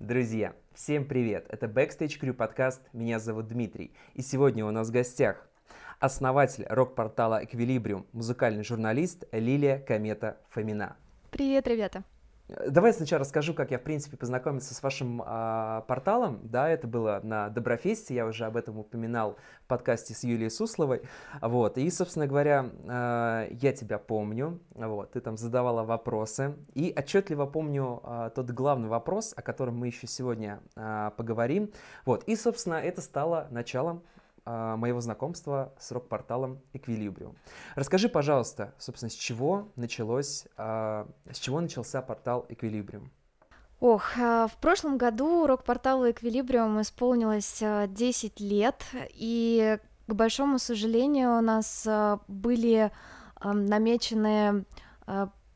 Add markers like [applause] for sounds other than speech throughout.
Друзья, всем привет! Это Backstage Crew подкаст, меня зовут Дмитрий. И сегодня у нас в гостях основатель рок-портала Equilibrium, музыкальный журналист Лилия Комета Фомина. Привет, ребята! Давай сначала расскажу, как я, в принципе, познакомился с вашим э, порталом. Да, это было на Доброфесте, я уже об этом упоминал в подкасте с Юлией Сусловой. Вот, и, собственно говоря, э, я тебя помню, вот, ты там задавала вопросы. И отчетливо помню э, тот главный вопрос, о котором мы еще сегодня э, поговорим. Вот, и, собственно, это стало началом моего знакомства с рок-порталом Equilibrium. Расскажи, пожалуйста, собственно, с чего началось, а, с чего начался портал Equilibrium? Ох, а, в прошлом году рок-порталу Equilibrium исполнилось 10 лет, и, к большому сожалению, у нас были намечены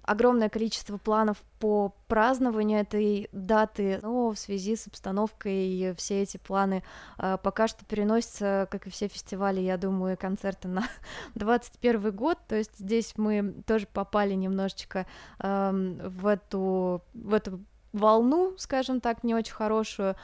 огромное количество планов по празднованию этой даты, но в связи с обстановкой все эти планы э, пока что переносятся, как и все фестивали, я думаю, концерты на [laughs] 21 год, то есть здесь мы тоже попали немножечко э, в эту в эту волну, скажем так, не очень хорошую.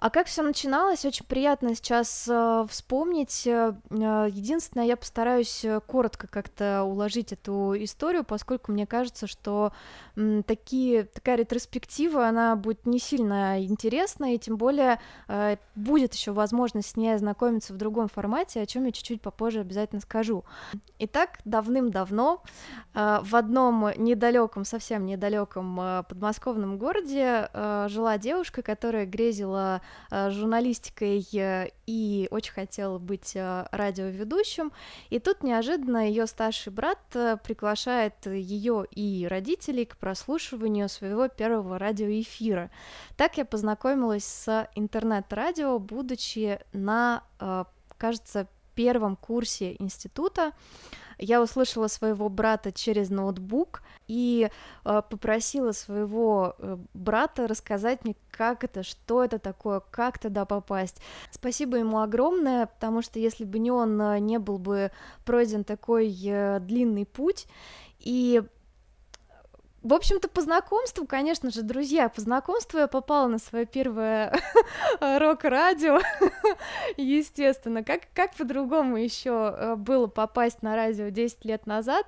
А как все начиналось, очень приятно сейчас э, вспомнить. Э, э единственное, я постараюсь э, коротко как-то уложить эту историю, поскольку мне кажется, что м, такие, такая ретроспектива, она будет не сильно интересна, и тем более э, будет еще возможность с ней ознакомиться в другом формате, о чем я чуть-чуть попозже обязательно скажу. Итак, давным-давно э, в одном недалеком, совсем недалеком подмосковном городе жила девушка, которая грезила журналистикой э, и очень хотела быть э, радиоведущим. И тут неожиданно ее старший брат приглашает ее и родителей к прослушиванию своего первого радиоэфира. Так я познакомилась с интернет-радио, будучи на, кажется, первом курсе института я услышала своего брата через ноутбук и э, попросила своего э, брата рассказать мне, как это, что это такое, как туда попасть. Спасибо ему огромное, потому что если бы не он, э, не был бы пройден такой э, длинный путь. И в общем-то, по знакомству, конечно же, друзья, по знакомству я попала на свое первое [laughs] рок-радио, [laughs] естественно. Как, как по-другому еще э, было попасть на радио 10 лет назад?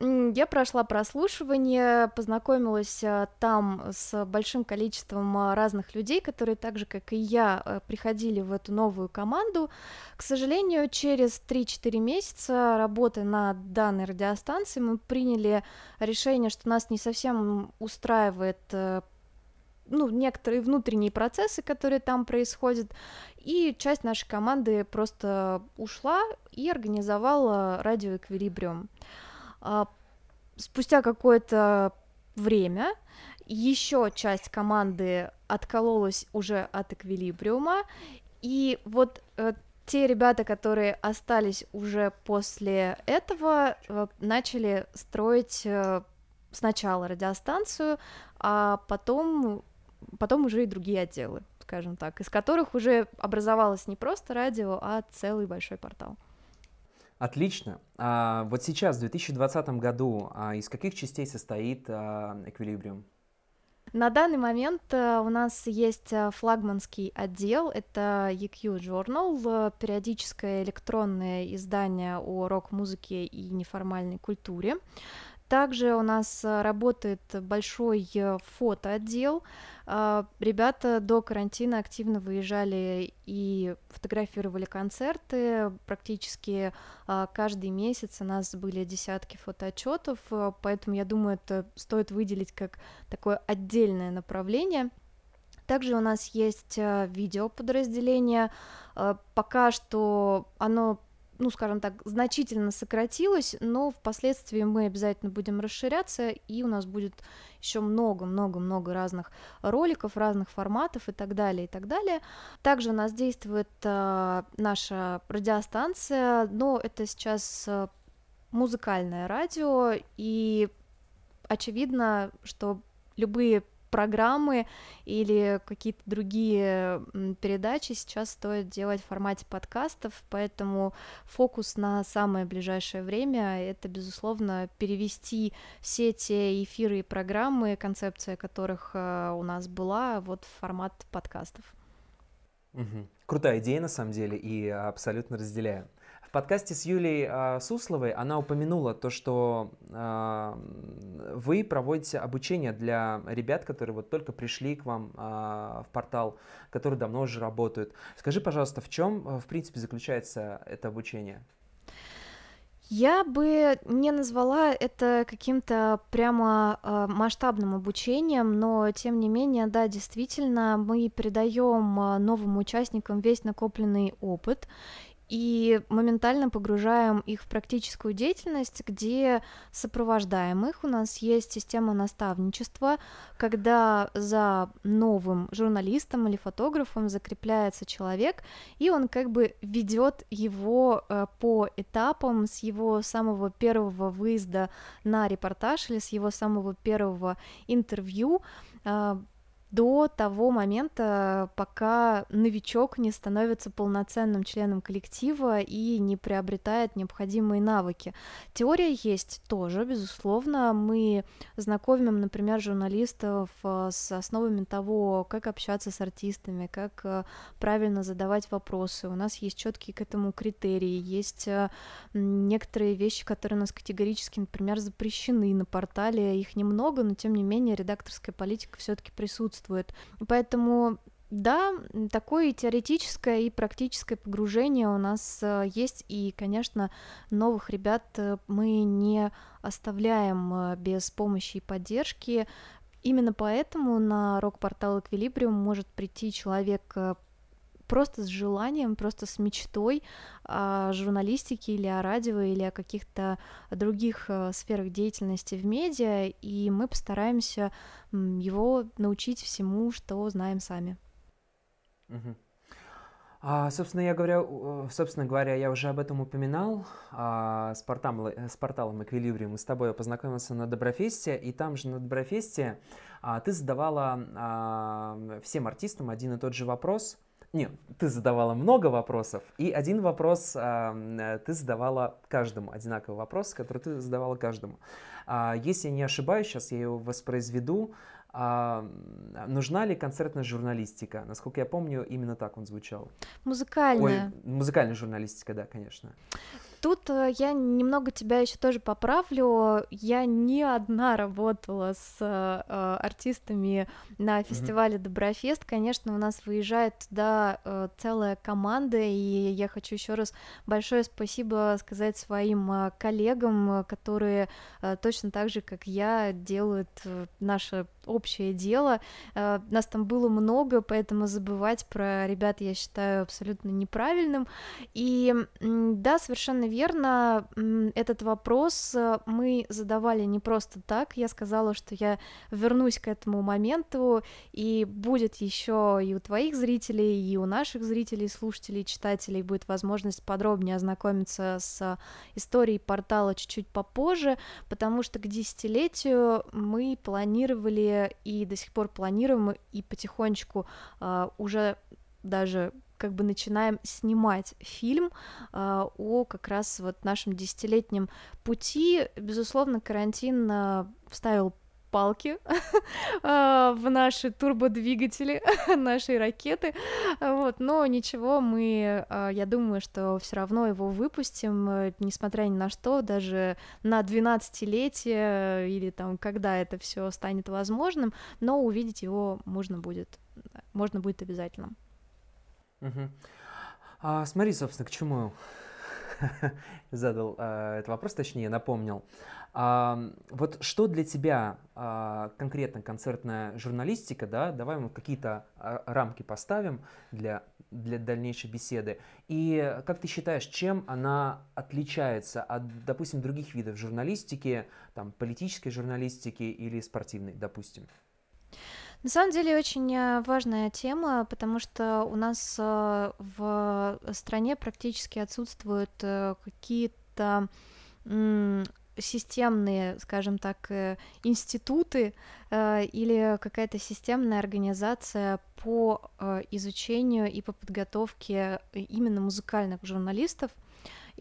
Я прошла прослушивание, познакомилась э, там с большим количеством э, разных людей, которые так же, как и я, приходили в эту новую команду. К сожалению, через 3-4 месяца работы на данной радиостанции мы приняли решение, что нас не совсем устраивает э, ну, некоторые внутренние процессы, которые там происходят, и часть нашей команды просто ушла и организовала радио Эквилибриум. А, спустя какое-то время еще часть команды откололась уже от Эквилибриума, и вот э, те ребята, которые остались уже после этого, э, начали строить сначала радиостанцию, а потом, потом уже и другие отделы, скажем так, из которых уже образовалось не просто радио, а целый большой портал. Отлично. А, вот сейчас, в 2020 году, а, из каких частей состоит а, Equilibrium? На данный момент э, у нас есть э, флагманский отдел, это EQ Journal, э, периодическое электронное издание о рок-музыке и неформальной культуре. Также у нас э, работает большой э, фотоотдел. А, ребята до карантина активно выезжали и фотографировали концерты. Практически а, каждый месяц у нас были десятки фотоотчетов, э, поэтому я думаю, это стоит выделить как такое отдельное направление. Также у нас есть видеоподразделение. Пока что оно ну, скажем так, значительно сократилось, но впоследствии мы обязательно будем расширяться, и у нас будет еще много-много-много разных роликов, разных форматов и так далее, и так далее. Также у нас действует э, наша радиостанция, но это сейчас э, музыкальное радио, и очевидно, что любые программы или какие-то другие передачи сейчас стоит делать в формате подкастов, поэтому фокус на самое ближайшее время — это, безусловно, перевести все те эфиры и программы, концепция которых э, у нас была, вот в формат подкастов. Угу. Крутая идея, на самом деле, и абсолютно разделяю подкасте с Юлей э, Сусловой она упомянула то, что э, вы проводите обучение для ребят, которые вот только пришли к вам э, в портал, которые давно уже работают. Скажи, пожалуйста, в чем, в принципе, заключается это обучение? Я бы не назвала это каким-то прямо э, масштабным обучением, но тем не менее, да, действительно, мы передаем новым участникам весь накопленный опыт, и моментально погружаем их в практическую деятельность, где сопровождаем их. У нас есть система наставничества, когда за новым журналистом или фотографом закрепляется человек, и он как бы ведет его э, по этапам с его самого первого выезда на репортаж или с его самого первого интервью э, до того момента, пока новичок не становится полноценным членом коллектива и не приобретает необходимые навыки. Теория есть тоже, безусловно. Мы знакомим, например, журналистов э, с основами того, как общаться с артистами, как э, правильно задавать вопросы. У нас есть четкие к этому критерии, есть э, некоторые вещи, которые у нас категорически, например, запрещены на портале. Их немного, но тем не менее редакторская политика все-таки присутствует присутствует. Поэтому да, такое теоретическое и практическое погружение у нас э, есть, и, конечно, новых ребят э, мы не оставляем э, без помощи и поддержки. Именно поэтому на рок-портал Эквилибриум может прийти человек просто с желанием, просто с мечтой о журналистике или о радио или о каких-то других э, сферах деятельности в медиа, и мы постараемся его научить всему, что знаем сами. Угу. А, собственно, я говорю, собственно говоря, я уже об этом упоминал. А, с, порталом, с порталом Equilibrium мы с тобой познакомился на Доброфесте, и там же на Доброфесте а, ты задавала а, всем артистам один и тот же вопрос – нет, ты задавала много вопросов, и один вопрос э, ты задавала каждому, одинаковый вопрос, который ты задавала каждому. А, если я не ошибаюсь, сейчас я его воспроизведу. А, нужна ли концертная журналистика? Насколько я помню, именно так он звучал. Музыкальная. Ой, музыкальная журналистика, да, конечно. Тут э, я немного тебя еще тоже поправлю. Я не одна работала с э, артистами на фестивале mm-hmm. Доброфест. Конечно, у нас выезжает туда э, целая команда, и я хочу еще раз большое спасибо сказать своим э, коллегам, которые э, точно так же, как я, делают э, наше общее дело. Э, нас там было много, поэтому забывать про ребят я считаю абсолютно неправильным. И да, совершенно верно, этот вопрос э, мы задавали не просто так. Я сказала, что я вернусь к этому моменту, и будет еще и у твоих зрителей, и у наших зрителей, слушателей, читателей будет возможность подробнее ознакомиться с историей портала чуть-чуть попозже, потому что к десятилетию мы планировали и до сих пор планируем и потихонечку uh, уже даже как бы начинаем снимать фильм э, о как раз вот нашем десятилетнем пути. Безусловно, карантин э, вставил палки [laughs] в наши турбодвигатели [laughs] нашей ракеты, вот, но ничего, мы, я думаю, что все равно его выпустим, несмотря ни на что, даже на 12-летие или там, когда это все станет возможным, но увидеть его можно будет, можно будет обязательно. Угу. А, смотри, собственно, к чему [laughs] задал а, этот вопрос, точнее, напомнил. Вот что для тебя а, конкретно концертная журналистика, да, давай мы какие-то а, рамки поставим для, для дальнейшей беседы. И как ты считаешь, чем она отличается от, допустим, других видов журналистики, там, политической журналистики или спортивной, допустим? На самом деле очень э, важная тема, потому что у нас э, в стране практически отсутствуют э, какие-то системные, скажем так, институты или какая-то системная организация по изучению и по подготовке именно музыкальных журналистов.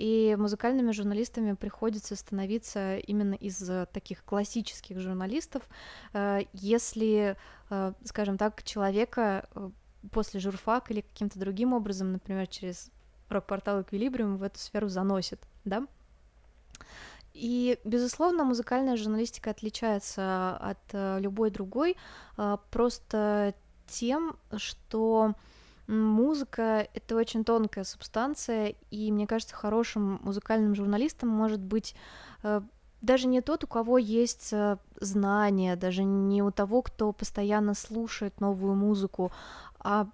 И музыкальными журналистами приходится становиться именно из таких классических журналистов, если, скажем так, человека после журфак или каким-то другим образом, например, через рок-портал Эквилибриум в эту сферу заносит, да? И, безусловно, музыкальная журналистика отличается от э, любой другой э, просто тем, что музыка — это очень тонкая субстанция, и, мне кажется, хорошим музыкальным журналистом может быть э, даже не тот, у кого есть знания, даже не у того, кто постоянно слушает новую музыку, а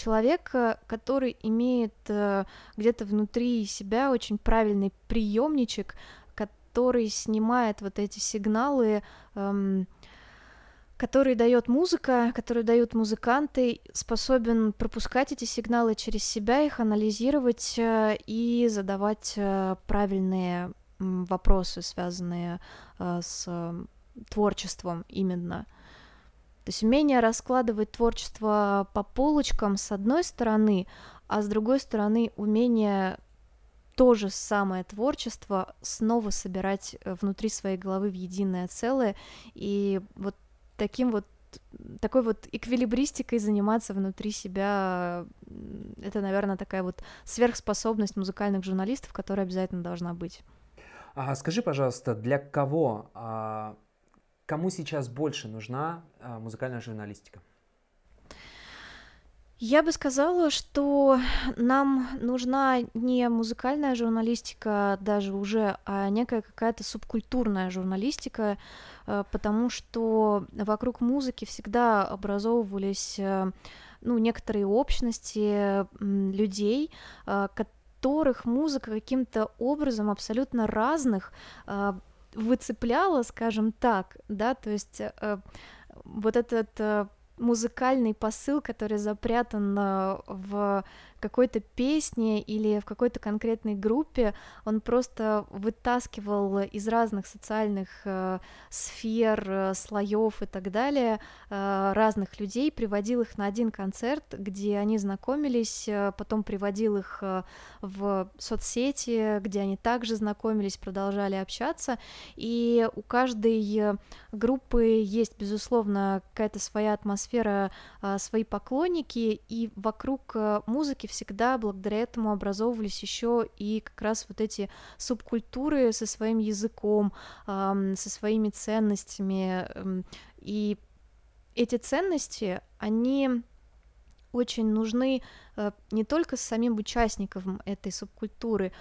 человек, который имеет э, где-то внутри себя очень правильный приемничек, который снимает вот эти сигналы, эм, которые дает музыка, которые дают музыканты, способен пропускать эти сигналы через себя, их анализировать э, и задавать э, правильные вопросы, связанные с творчеством именно. То есть умение раскладывать творчество по полочкам с одной стороны, а с другой стороны умение то же самое творчество снова собирать э, внутри своей головы в единое целое и вот таким вот такой вот эквилибристикой заниматься внутри себя, это, наверное, такая вот сверхспособность музыкальных журналистов, которая обязательно должна быть. А скажи, пожалуйста, для кого а, Кому сейчас больше нужна а, музыкальная журналистика? Я бы сказала, что нам нужна не музыкальная журналистика даже уже, а некая какая-то субкультурная журналистика, а, потому что вокруг музыки всегда образовывались а, ну, некоторые общности людей, которых музыка каким-то образом абсолютно разных выцепляла, скажем так, да, то есть э, вот этот э, музыкальный посыл, который запрятан э, в какой-то песне или в какой-то конкретной группе, он просто вытаскивал из разных социальных э, сфер, э, слоев и так далее э, разных людей, приводил их на один концерт, где они знакомились, э, потом приводил их э, в соцсети, где они также знакомились, продолжали общаться, и у каждой группы есть, безусловно, какая-то своя атмосфера, э, свои поклонники, и вокруг э, музыки всегда благодаря этому образовывались еще и как раз вот эти субкультуры со своим языком, со своими ценностями. Эм, и эти ценности, они очень нужны э, не только самим участникам этой субкультуры,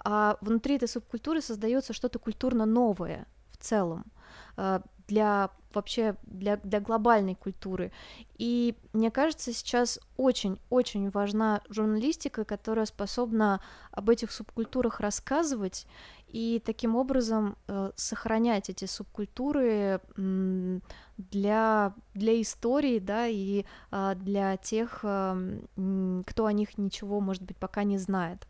а внутри этой субкультуры создается что-то культурно новое в целом э, для вообще для, для глобальной культуры. И мне кажется, сейчас очень-очень важна журналистика, которая способна об этих субкультурах рассказывать и таким образом э, сохранять эти субкультуры для, для истории, да, и э, для тех, э, кто о них ничего, может быть, пока не знает.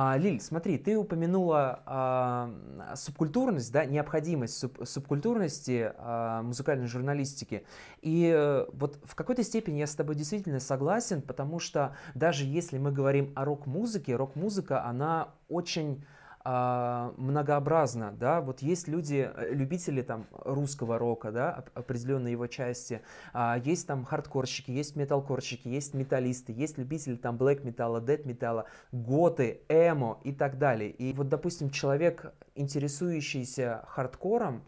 А, Лиль, смотри, ты упомянула а, субкультурность, да, необходимость суб, субкультурности а, музыкальной журналистики. И а, вот в какой-то степени я с тобой действительно согласен, потому что даже если мы говорим о рок-музыке, рок-музыка, она очень многообразно, да, вот есть люди, э, любители там русского рока, да, определенные его части, а, есть там хардкорщики, есть металкорщики, есть металлисты, есть любители там блэк металла, дэт металла, готы, эмо и так далее. И вот, допустим, человек, интересующийся хардкором,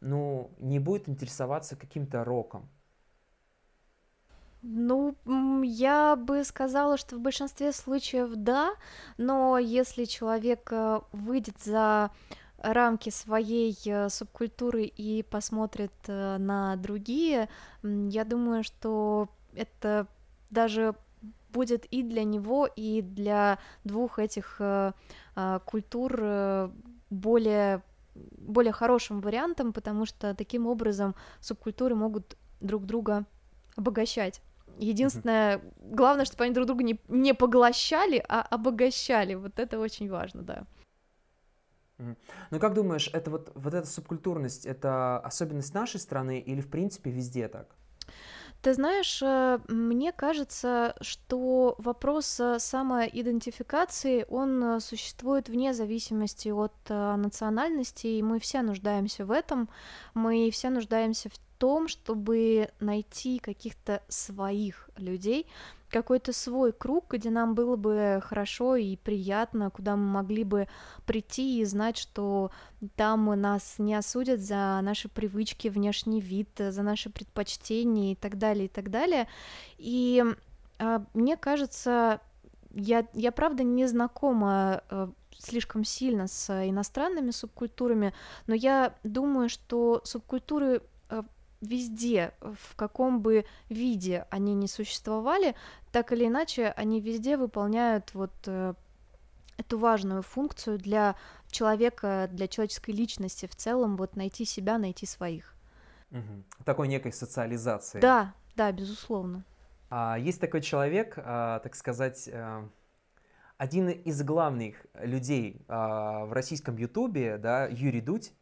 ну, не будет интересоваться каким-то роком, ну, я бы сказала, что в большинстве случаев да, но если человек э, выйдет за рамки своей э, субкультуры и посмотрит э, на другие, я думаю, что это даже будет и для него, и для двух этих культур более, более хорошим вариантом, потому что таким образом субкультуры могут друг друга обогащать. Единственное, главное, чтобы они друг друга не, не поглощали, а обогащали. Вот это очень важно, да. Ну как думаешь, это вот, вот эта субкультурность, это особенность нашей страны или в принципе везде так? Ты знаешь, э, мне кажется, что вопрос э, самоидентификации, он э, существует вне зависимости от национальности, и мы все нуждаемся в этом, мы все нуждаемся в том, чтобы найти каких-то своих людей, какой-то свой круг, где нам было бы хорошо и приятно, куда мы могли бы прийти и знать, что там нас не осудят за наши привычки, внешний вид, за наши предпочтения и так далее, и так далее. И э, мне кажется, я, я правда не знакома э, слишком сильно с иностранными субкультурами, но я думаю, что субкультуры везде, в каком бы виде они ни существовали, так или иначе, они везде выполняют вот э, эту важную функцию для человека, для человеческой личности в целом, вот найти себя, найти своих. Угу. Такой некой социализации. Да, да, безусловно. А, есть такой человек, а, так сказать, а, один из главных людей а, в российском Ютубе, да, Юрий Дудь.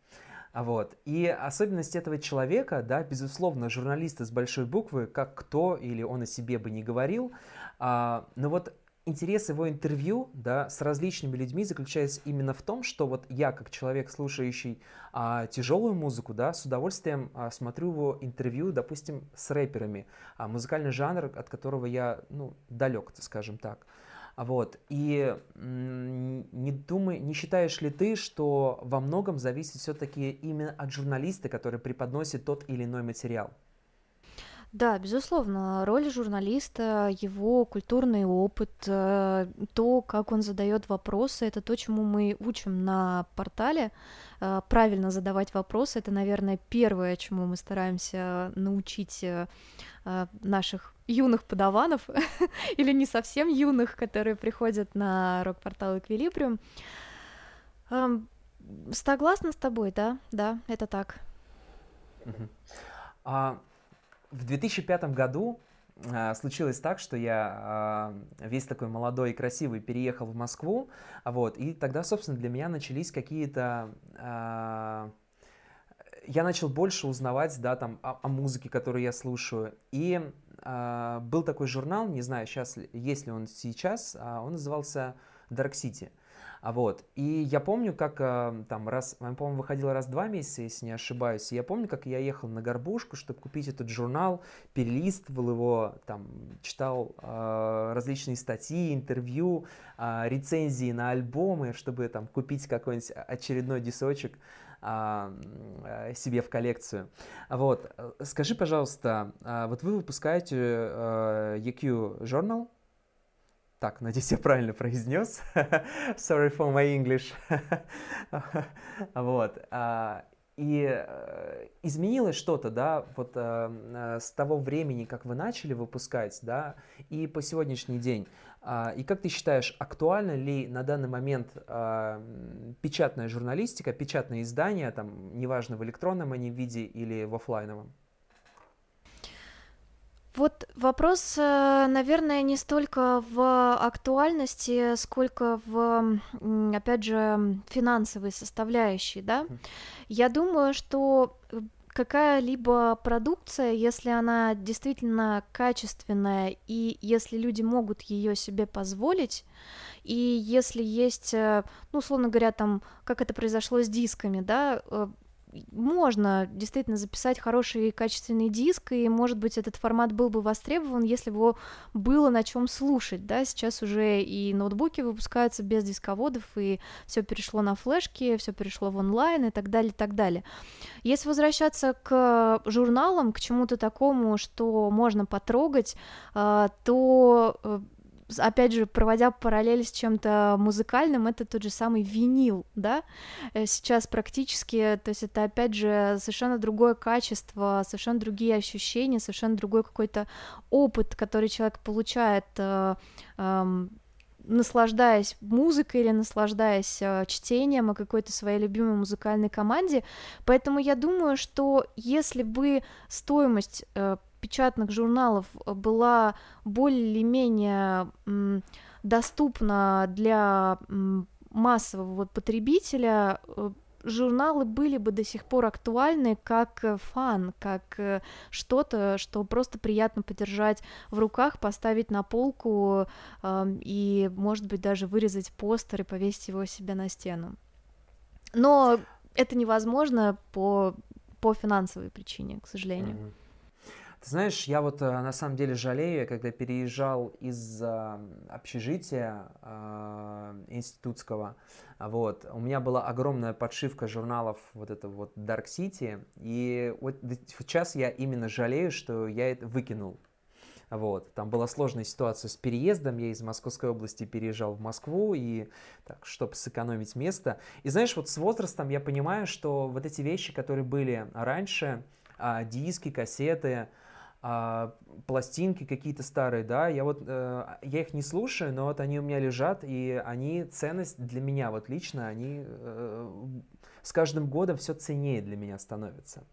А вот. И особенность этого человека, да, безусловно, журналисты с большой буквы, как кто или он о себе бы не говорил, а, но вот интерес его интервью да, с различными людьми заключается именно в том, что вот я, как человек, слушающий а, тяжелую музыку, да, с удовольствием а, смотрю его интервью, допустим, с рэперами, а, музыкальный жанр, от которого я ну, далек, скажем так. Вот. И не думай, не считаешь ли ты, что во многом зависит все-таки именно от журналиста, который преподносит тот или иной материал? Да, безусловно, роль журналиста, его культурный опыт, э, то, как он задает вопросы, это то, чему мы учим на портале. Э, правильно задавать вопросы, это, наверное, первое, чему мы стараемся научить э, наших юных подаванов [laughs] или не совсем юных, которые приходят на рок-портал Эквилибриум. Согласна с тобой, да, да, это так. А, в 2005 году а, случилось так, что я а, весь такой молодой и красивый переехал в Москву, вот, и тогда, собственно, для меня начались какие-то а, я начал больше узнавать, да, там, о, о музыке, которую я слушаю. И э, был такой журнал, не знаю, сейчас, есть ли он сейчас, э, он назывался Dark City. А вот, и я помню, как э, там раз, по-моему, выходил раз в два месяца, если не ошибаюсь, и я помню, как я ехал на Горбушку, чтобы купить этот журнал, перелистывал его, там, читал э, различные статьи, интервью, э, рецензии на альбомы, чтобы там купить какой-нибудь очередной дисочек а, себе в коллекцию. Вот, скажи, пожалуйста, а, вот вы выпускаете EQ э, Journal, так, надеюсь, я правильно произнес. [laughs] Sorry for my English. [laughs] вот. А, и э, изменилось что-то, да, вот э, с того времени, как вы начали выпускать, да, и по сегодняшний день. А, и как ты считаешь, актуальна ли на данный момент а, печатная журналистика, печатные издания, там, неважно, в электронном они виде или в офлайновом? Вот вопрос, э, наверное, не столько в актуальности, сколько в, опять же, финансовой составляющей, да. Я думаю, что какая-либо продукция, если она действительно качественная и если люди могут ее себе позволить, и если есть, э, ну, условно говоря, там, как это произошло с дисками, да, э, можно действительно записать хороший качественный диск, и, может быть, этот формат был бы востребован, если бы его было на чем слушать, да, сейчас уже и ноутбуки выпускаются без дисководов, и все перешло на флешки, все перешло в онлайн и так далее, и так далее. Если возвращаться к журналам, к чему-то такому, что можно потрогать, а, то э, опять же, проводя параллель с чем-то музыкальным, это тот же самый винил, да, э, сейчас практически, то есть это, опять же, совершенно другое качество, совершенно другие ощущения, совершенно другой какой-то опыт, который человек получает, э, э, наслаждаясь музыкой или наслаждаясь э, чтением о какой-то своей любимой музыкальной команде. Поэтому я думаю, что если бы стоимость э, печатных журналов э, была более-менее доступна для массового потребителя журналы были бы до сих пор актуальны как э, фан, как э, что-то, что просто приятно подержать в руках, поставить на полку э, и, может быть, даже вырезать постер и повесить его себе на стену. Но это невозможно по, по финансовой причине, к сожалению. Mm-hmm. Ты знаешь, я вот э, на самом деле жалею, когда переезжал из э, общежития э, институтского, вот, у меня была огромная подшивка журналов вот этого вот Dark City, и вот сейчас я именно жалею, что я это выкинул. Вот. Там была сложная ситуация с переездом. Я из Московской области переезжал в Москву, и так, чтобы сэкономить место. И знаешь, вот с возрастом я понимаю, что вот эти вещи, которые были раньше, а, диски, кассеты, а, пластинки какие-то старые, да, я вот, э, я их не слушаю, но вот они у меня лежат, и они ценность для меня, вот лично, они э, с каждым годом все ценнее для меня становятся.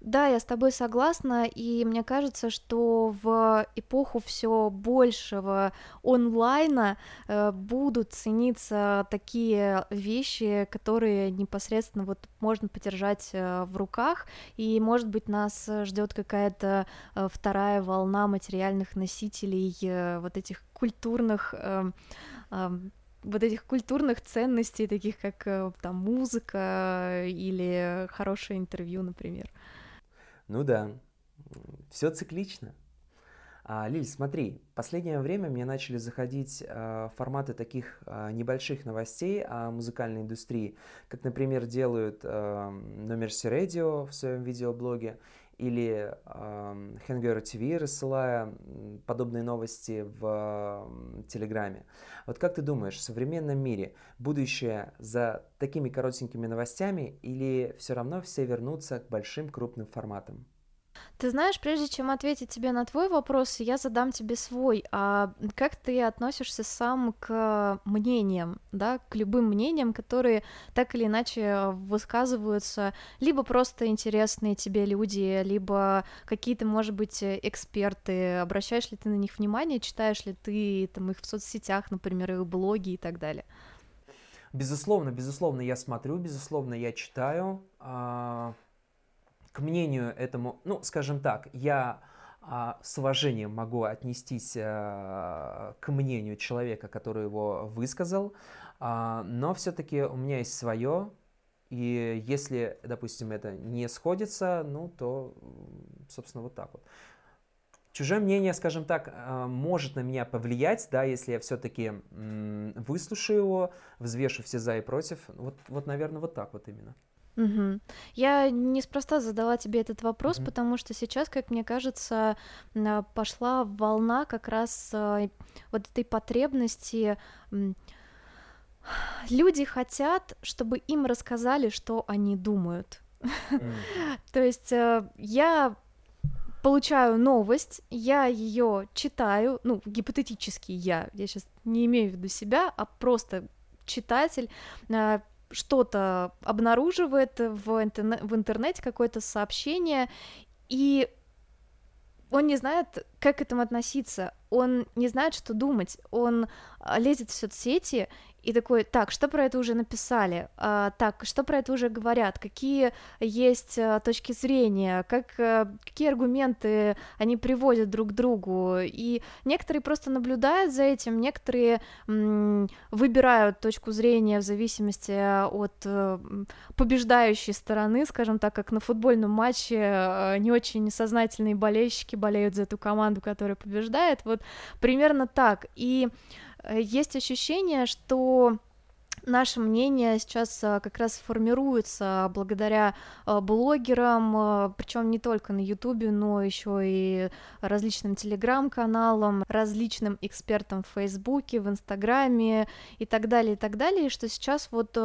Да, я с тобой согласна, и мне кажется, что в эпоху все большего онлайна э, будут цениться такие вещи, которые непосредственно вот можно подержать э, в руках, и, может быть, нас ждет какая-то э, вторая волна материальных носителей э, вот этих культурных э, э, вот этих культурных ценностей, таких как э, там музыка или хорошее интервью, например. Ну да, все циклично. А, Лиль, смотри, последнее время мне начали заходить а, форматы таких а, небольших новостей о музыкальной индустрии, как, например, делают а, Номерси Radio в своем видеоблоге, или э, Hangover TV, рассылая подобные новости в э, Телеграме. Вот как ты думаешь, в современном мире будущее за такими коротенькими новостями или все равно все вернутся к большим крупным форматам? Ты знаешь, прежде чем ответить тебе на твой вопрос, я задам тебе свой. А как ты относишься сам к мнениям, да, к любым мнениям, которые так или иначе высказываются, либо просто интересные тебе люди, либо какие-то, может быть, эксперты. Обращаешь ли ты на них внимание, читаешь ли ты там их в соцсетях, например, их блоги и так далее? Безусловно, безусловно, я смотрю, безусловно, я читаю. А, к мнению этому, ну, скажем так, я а, с уважением могу отнестись а, к мнению человека, который его высказал, а, но все-таки у меня есть свое, и если, допустим, это не сходится, ну, то, собственно, вот так вот. Чужое мнение, скажем так, может на меня повлиять, да, если я все-таки выслушаю его, взвешу все за и против. Вот, вот, наверное, вот так вот именно. Угу. Я неспроста задала тебе этот вопрос, угу. потому что сейчас, как мне кажется, пошла волна как раз а, вот этой потребности. Люди хотят, чтобы им рассказали, что они думают. [laughs] То есть э, я получаю новость, я ее читаю, ну, гипотетически я, я сейчас не имею в виду себя, а просто читатель а, что-то обнаруживает в, интернет, в интернете, какое-то сообщение, и он не знает, как к этому относиться, он не знает, что думать, он а, лезет в соцсети и такой, так, что про это уже написали, а, так, что про это уже говорят, какие есть а, точки зрения, как, а, какие аргументы они приводят друг к другу, и некоторые просто наблюдают за этим, некоторые м, выбирают точку зрения в зависимости от а, побеждающей стороны, скажем так, как на футбольном матче а, не очень сознательные болельщики болеют за эту команду, которая побеждает, вот примерно так, и Э, есть ощущение, что наше мнение сейчас э, как раз формируется благодаря э, блогерам, причем не только на Ютубе, но еще и различным телеграм-каналам, различным экспертам в Фейсбуке, в Инстаграме и так далее, и так далее, что сейчас вот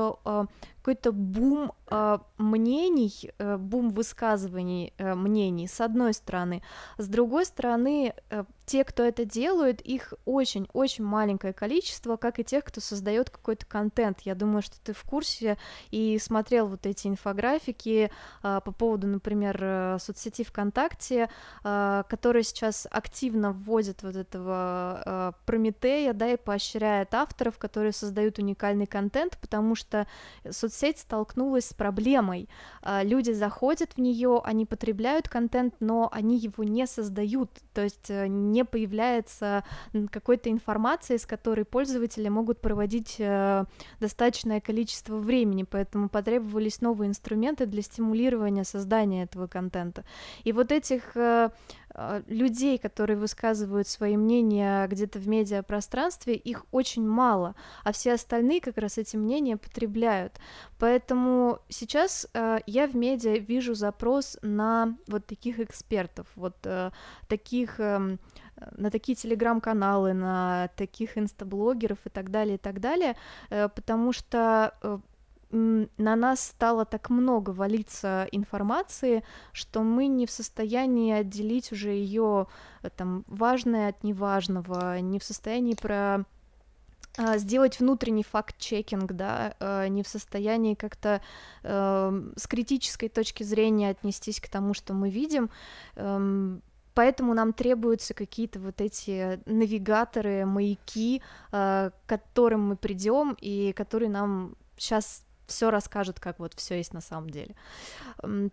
какой-то бум э, мнений, э, бум высказываний э, мнений, с одной стороны. С другой стороны, э, те, кто это делают, их очень-очень маленькое количество, как и тех, кто создает какой-то контент. Я думаю, что ты в курсе и смотрел вот эти инфографики э, по поводу, например, э, соцсети ВКонтакте, э, которая сейчас активно вводит вот этого э, Прометея, да, и поощряет авторов, которые создают уникальный контент, потому что соцсеть столкнулась с проблемой. Э, люди заходят в нее, они потребляют контент, но они его не создают, то есть э, не появляется какой-то информации, с которой пользователи могут проводить э, достаточное количество времени, поэтому потребовались новые инструменты для стимулирования создания этого контента. И вот этих э, э, людей, которые высказывают свои мнения где-то в медиапространстве, их очень мало, а все остальные как раз эти мнения потребляют. Поэтому сейчас э, я в медиа вижу запрос на вот таких экспертов, вот э, таких э, на такие телеграм-каналы, на таких инстаблогеров и так далее, и так далее, э, потому что э, на нас стало так много валиться информации, что мы не в состоянии отделить уже ее э, там важное от неважного, не в состоянии про сделать внутренний факт-чекинг, да, не в состоянии как-то э, с критической точки зрения отнестись к тому, что мы видим. Эм, Поэтому нам требуются какие-то вот эти навигаторы, маяки, э, к которым мы придем и которые нам сейчас все расскажут, как вот все есть на самом деле.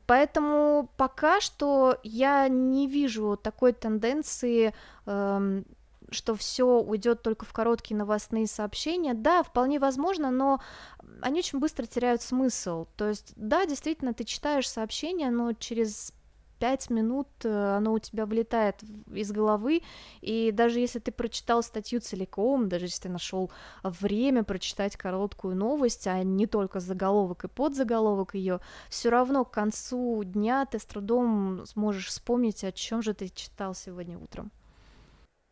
Поэтому пока что я не вижу такой тенденции, эм, что все уйдет только в короткие новостные сообщения. Да, вполне возможно, но они очень быстро теряют смысл. То есть, да, действительно, ты читаешь сообщение, но через пять минут э, оно у тебя вылетает из головы, и даже если ты прочитал статью целиком, даже если ты нашел время прочитать короткую новость, а не только заголовок и подзаголовок ее, все равно к концу дня ты с трудом сможешь вспомнить, о чем же ты читал сегодня утром.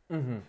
Угу.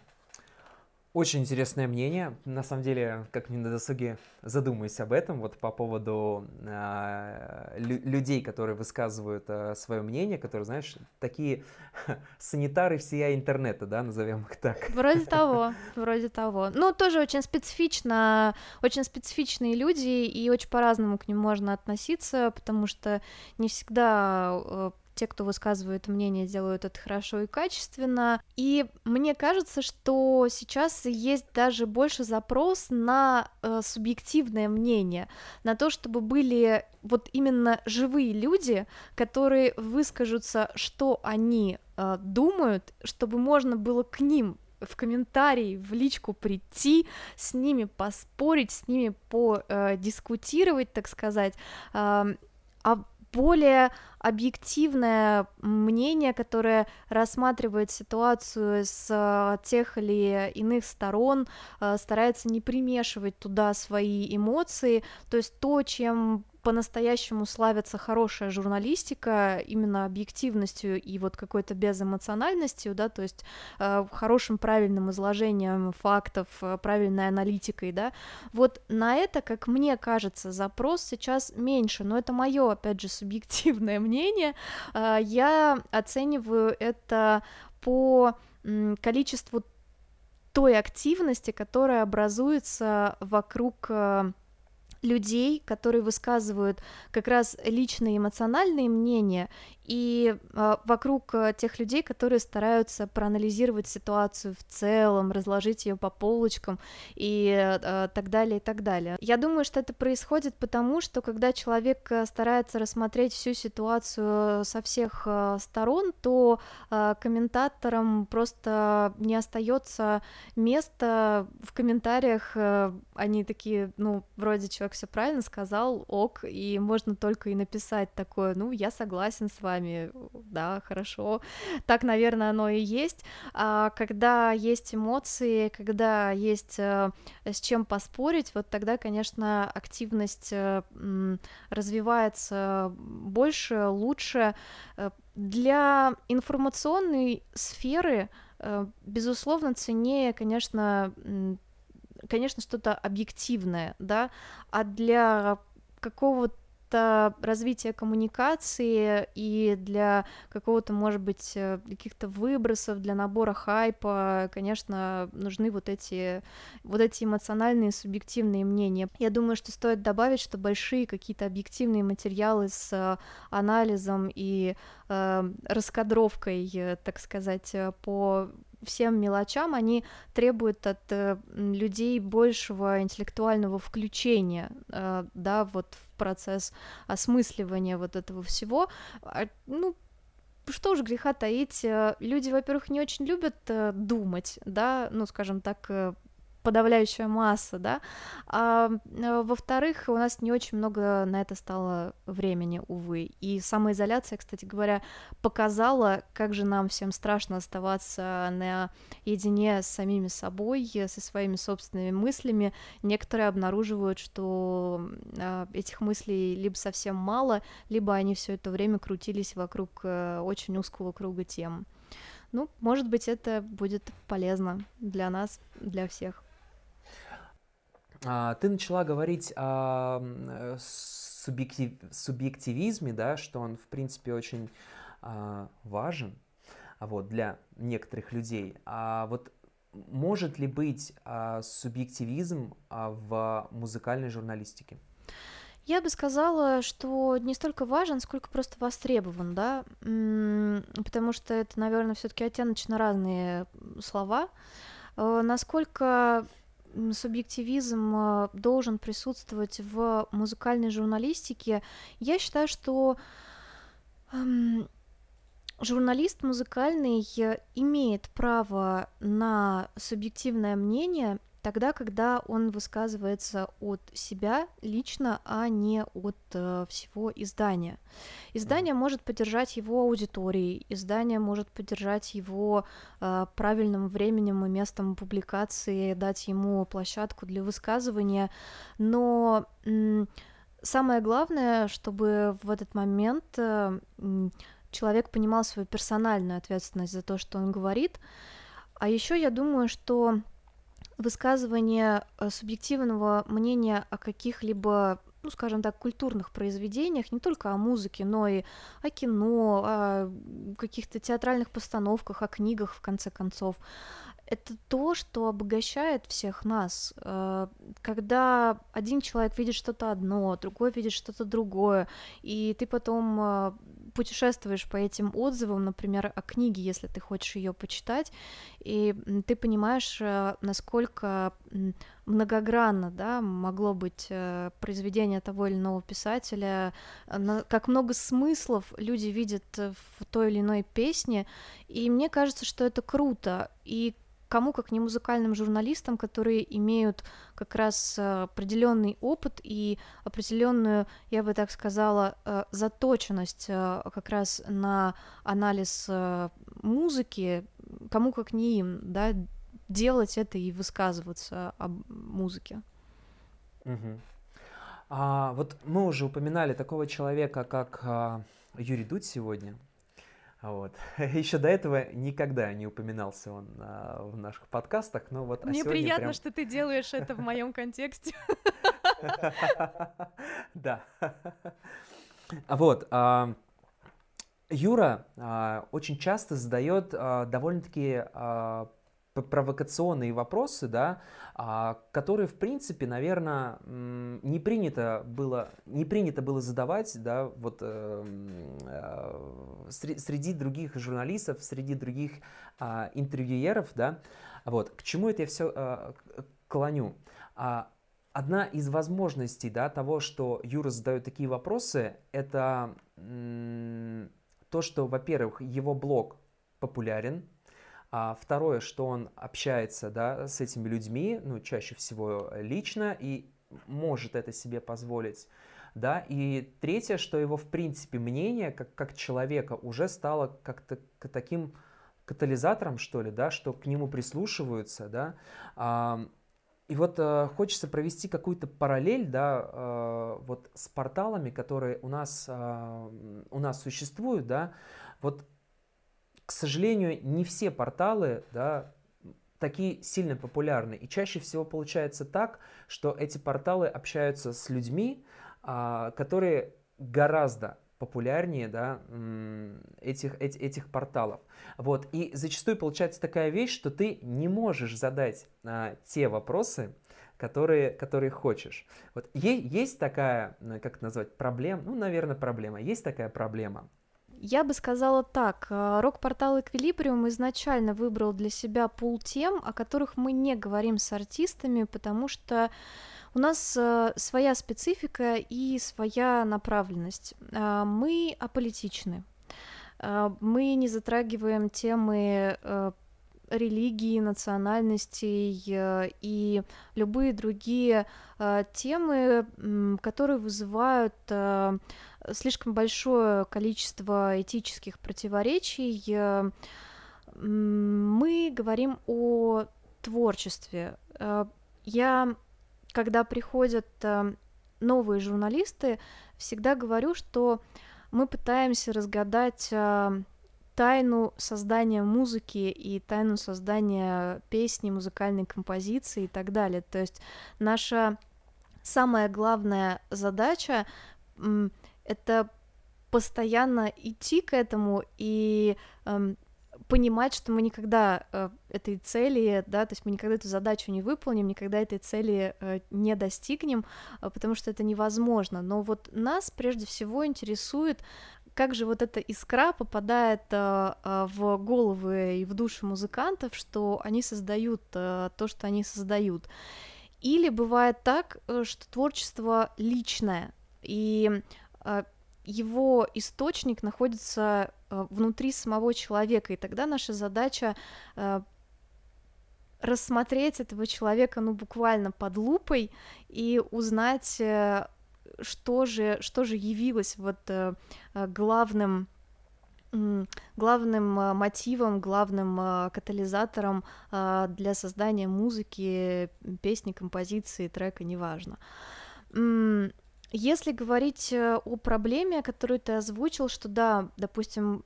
Очень интересное мнение. На самом деле, как мне на досуге задумаюсь об этом, вот по поводу э, лю- людей, которые высказывают э, свое мнение, которые, знаешь, такие [laughs] санитары всея интернета, да, назовем их так. Вроде [laughs] того, вроде того. Ну, тоже очень специфично, очень специфичные люди, и очень по-разному к ним можно относиться, потому что не всегда э, те, кто высказывает мнение, делают это хорошо и качественно. И мне кажется, что сейчас есть даже больше запрос на э, субъективное мнение, на то, чтобы были вот именно живые люди, которые выскажутся, что они э, думают, чтобы можно было к ним в комментарии, в личку прийти, с ними поспорить, с ними подискутировать, э, так сказать, а более объективное мнение, которое рассматривает ситуацию с э, тех или иных сторон, э, старается не примешивать туда свои эмоции, то есть то, чем по-настоящему славится хорошая журналистика именно объективностью и вот какой-то безэмоциональностью, да, то есть э, хорошим правильным изложением фактов, э, правильной аналитикой, да, вот на это, как мне кажется, запрос сейчас меньше, но это мое, опять же, [laughs] субъективное мнение, э, я оцениваю это по количеству той активности, которая образуется вокруг э, людей, которые высказывают как раз личные эмоциональные мнения, и э, вокруг тех людей, которые стараются проанализировать ситуацию в целом, разложить ее по полочкам и э, так далее, и так далее. Я думаю, что это происходит потому, что когда человек э, старается рассмотреть всю ситуацию со всех э, сторон, то э, комментаторам просто не остается места в комментариях, э, они такие, ну, вроде человек все правильно сказал, ок, и можно только и написать такое, ну, я согласен с вами, вами, да, хорошо, так, наверное, оно и есть. А когда есть эмоции, когда есть э, с чем поспорить, вот тогда, конечно, активность э, развивается больше, лучше. Э, для информационной сферы, безусловно, ценнее, конечно, конечно, что-то объективное, да, а для какого-то какого развития коммуникации и для какого-то, может быть, э, каких-то выбросов, для набора хайпа, конечно, нужны вот эти, вот эти эмоциональные, субъективные мнения. Я думаю, что стоит добавить, что большие какие-то объективные материалы с э, анализом и э, раскадровкой, э, так сказать, по всем мелочам, они требуют от э, людей большего интеллектуального включения, э, да, вот в процесс осмысливания вот этого всего. А, ну, что уж греха таить, э, люди, во-первых, не очень любят э, думать, да, ну, скажем так, э, подавляющая масса, да, а, во-вторых, у нас не очень много на это стало времени, увы, и самоизоляция, кстати говоря, показала, как же нам всем страшно оставаться наедине с самими собой, со своими собственными мыслями, некоторые обнаруживают, что а, этих мыслей либо совсем мало, либо они все это время крутились вокруг э, очень узкого круга тем. Ну, может быть, это будет полезно для нас, для всех. А, ты начала говорить о субъектив, субъективизме, да, что он, в принципе, очень а, важен вот, для некоторых людей. А вот может ли быть а, субъективизм а, в музыкальной журналистике? Я бы сказала, что не столько важен, сколько просто востребован, да, потому что это, наверное, все-таки оттеночно разные слова. Э, насколько субъективизм э, должен присутствовать в музыкальной журналистике, я считаю, что эм, журналист музыкальный имеет право на субъективное мнение тогда, когда он высказывается от себя лично, а не от э, всего издания. Издание mm. может поддержать его аудиторией, издание может поддержать его э, правильным временем и местом публикации, дать ему площадку для высказывания, но самое главное, чтобы в этот момент э, человек понимал свою персональную ответственность за то, что он говорит. А еще я думаю, что высказывание э, субъективного мнения о каких-либо ну, скажем так, культурных произведениях, не только о музыке, но и о кино, о каких-то театральных постановках, о книгах, в конце концов. Это то, что обогащает всех нас. Э, когда один человек видит что-то одно, другой видит что-то другое, и ты потом э, путешествуешь по этим отзывам, например, о книге, если ты хочешь ее почитать, и ты понимаешь, э, насколько многогранно, да, могло быть э, произведение того или иного писателя, как много смыслов люди видят в той или иной песне, и мне кажется, что это круто, и кому как не музыкальным журналистам, которые имеют как раз э, определенный опыт и определенную, я бы так сказала, э, заточенность э, как раз на анализ музыки, кому как не им, да, делать это и высказываться об музыке. Угу. А, вот мы уже упоминали такого человека, как а, Юрий Дудь сегодня. Вот. [laughs] Еще до этого никогда не упоминался он а, в наших подкастах, но вот Мне приятно, прям... что ты делаешь это в моем контексте. [laughs] Да. Вот. А, Юра а, очень часто задает довольно-таки провокационные вопросы, да, а, которые, в принципе, наверное, не принято было, не принято было задавать, да, вот э, э, среди других журналистов, среди других а, интервьюеров, да, вот, к чему это я все а, клоню? Одна из возможностей, да, того, что Юра задает такие вопросы, это то, что, во-первых, его блог популярен, а второе, что он общается да, с этими людьми, ну, чаще всего лично, и может это себе позволить. Да? И третье, что его, в принципе, мнение как, как человека уже стало как-то таким катализатором, что ли, да, что к нему прислушиваются, да, а, и вот э, хочется провести какую-то параллель, да, э, вот с порталами, которые у нас, э, у нас существуют, да, вот к сожалению, не все порталы да, такие сильно популярны. И чаще всего получается так, что эти порталы общаются с людьми, а, которые гораздо популярнее да, этих, этих, этих порталов. Вот. И зачастую получается такая вещь, что ты не можешь задать а, те вопросы, которые, которые хочешь. Вот есть такая, как это назвать, проблема, ну, наверное, проблема, есть такая проблема. Я бы сказала так, э, рок-портал Эквилибриум изначально выбрал для себя пул тем, о которых мы не говорим с артистами, потому что у нас э, своя специфика и своя направленность. Э, мы аполитичны. Мы не затрагиваем темы религии, национальностей э, и любые другие э, темы, которые вызывают э, слишком большое количество этических противоречий. Мы говорим о творчестве. Я, когда приходят новые журналисты, всегда говорю, что мы пытаемся разгадать тайну создания музыки и тайну создания песни, музыкальной композиции и так далее. То есть наша самая главная задача это постоянно идти к этому и эм, понимать, что мы никогда э, этой цели, да, то есть мы никогда эту задачу не выполним, никогда этой цели э, не достигнем, э, потому что это невозможно. Но вот нас прежде всего интересует как же вот эта искра попадает э, э, в головы и в души музыкантов, что они создают э, то, что они создают. Или бывает так, э, что творчество личное, и его источник находится э, внутри самого человека, и тогда наша задача э, рассмотреть этого человека, ну, буквально под лупой и узнать э, что же, что же явилось вот э, главным главным мотивом, главным катализатором для создания музыки, песни, композиции, трека, неважно. Если говорить о проблеме, которую ты озвучил, что да, допустим,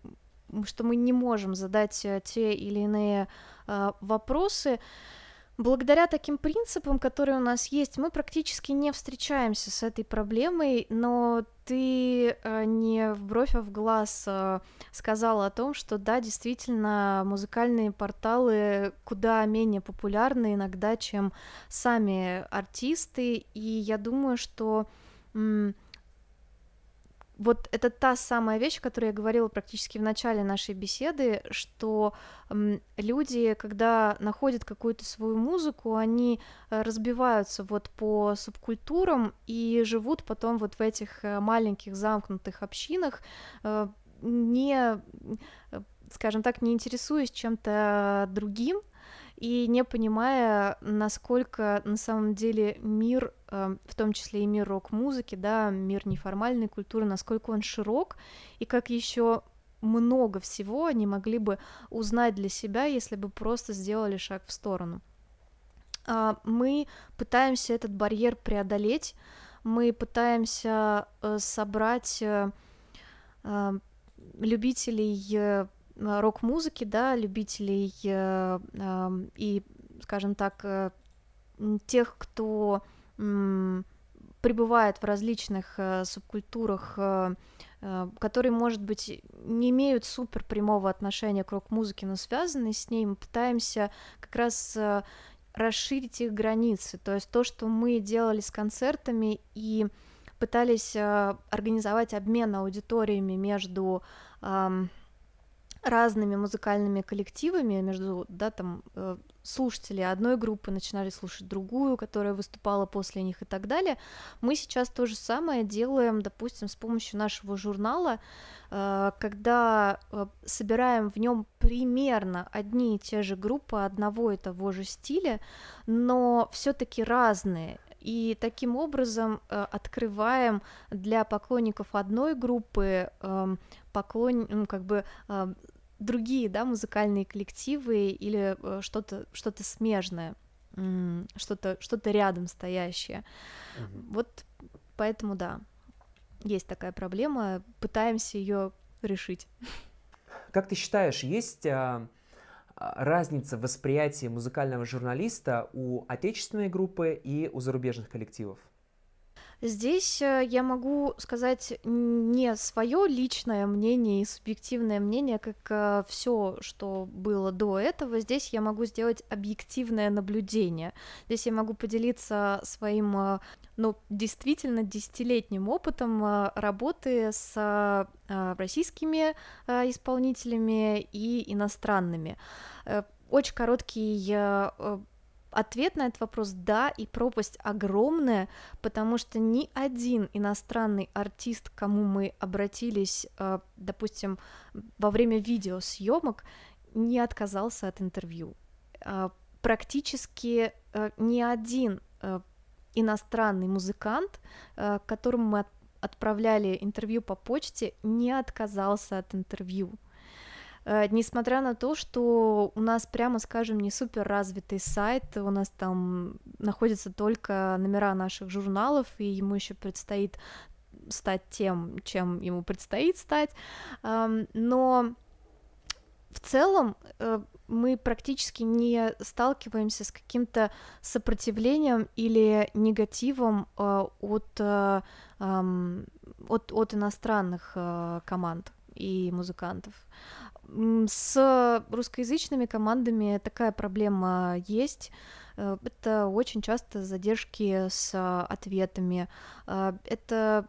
что мы не можем задать те или иные вопросы, Благодаря таким принципам, которые у нас есть, мы практически не встречаемся с этой проблемой, но ты э, не в бровь, а в глаз э, сказала о том, что да, действительно, музыкальные порталы куда менее популярны иногда, чем сами артисты, и я думаю, что вот это та самая вещь, о которой я говорила практически в начале нашей беседы, что люди, когда находят какую-то свою музыку, они э, разбиваются вот по субкультурам и живут потом вот в этих э, маленьких замкнутых общинах, э, не, скажем так, не интересуясь чем-то другим, и не понимая, насколько на самом деле мир, эм, в том числе и мир рок-музыки, да, мир неформальной культуры, насколько он широк, и как еще много всего они могли бы узнать для себя, если бы просто сделали шаг в сторону. А, мы пытаемся этот барьер преодолеть, мы пытаемся э, собрать э, э, любителей рок-музыки, да, любителей э, э, и, скажем так, э, тех, кто э, пребывает в различных э, субкультурах, э, э, которые, может быть, не имеют супер прямого отношения к рок-музыке, но связаны с ней, мы пытаемся как раз э, расширить их границы. То есть то, что мы делали с концертами и пытались э, организовать обмен аудиториями между э, разными музыкальными коллективами между, да, там, э, слушатели одной группы начинали слушать другую, которая выступала после них и так далее. Мы сейчас то же самое делаем, допустим, с помощью нашего журнала, э, когда э, собираем в нем примерно одни и те же группы одного и того же стиля, но все-таки разные. И таким образом открываем для поклонников одной группы э, поклон, ну, как бы э, другие, да, музыкальные коллективы или э, что-то что-то смежное, что-то что-то рядом стоящее. Угу. Вот поэтому да, есть такая проблема, пытаемся ее решить. Как ты считаешь, есть а, а, разница в восприятии музыкального журналиста у отечественной группы и у зарубежных коллективов? Здесь э, я могу сказать не свое личное мнение и субъективное мнение, как э, все, что было до этого. Здесь я могу сделать объективное наблюдение. Здесь я могу поделиться своим, э, ну, действительно десятилетним опытом работы с российскими исполнителями и иностранными. Очень короткий Ответ на этот вопрос да, и пропасть огромная, потому что ни один иностранный артист, к кому мы обратились, э, допустим, во время видеосъемок, не отказался от интервью. Э, практически э, ни один иностранный музыкант, которому мы отправляли интервью по почте, не отказался от интервью. Э, несмотря на то, что у нас, прямо скажем, не супер развитый сайт, у нас там находятся только номера наших журналов, и ему еще предстоит стать тем, чем ему предстоит стать, но в целом э, мы практически не сталкиваемся с каким-то сопротивлением или негативом э, от, от, от иностранных команд и музыкантов. С русскоязычными командами такая проблема есть. Э, это очень часто задержки с ответами. Э, это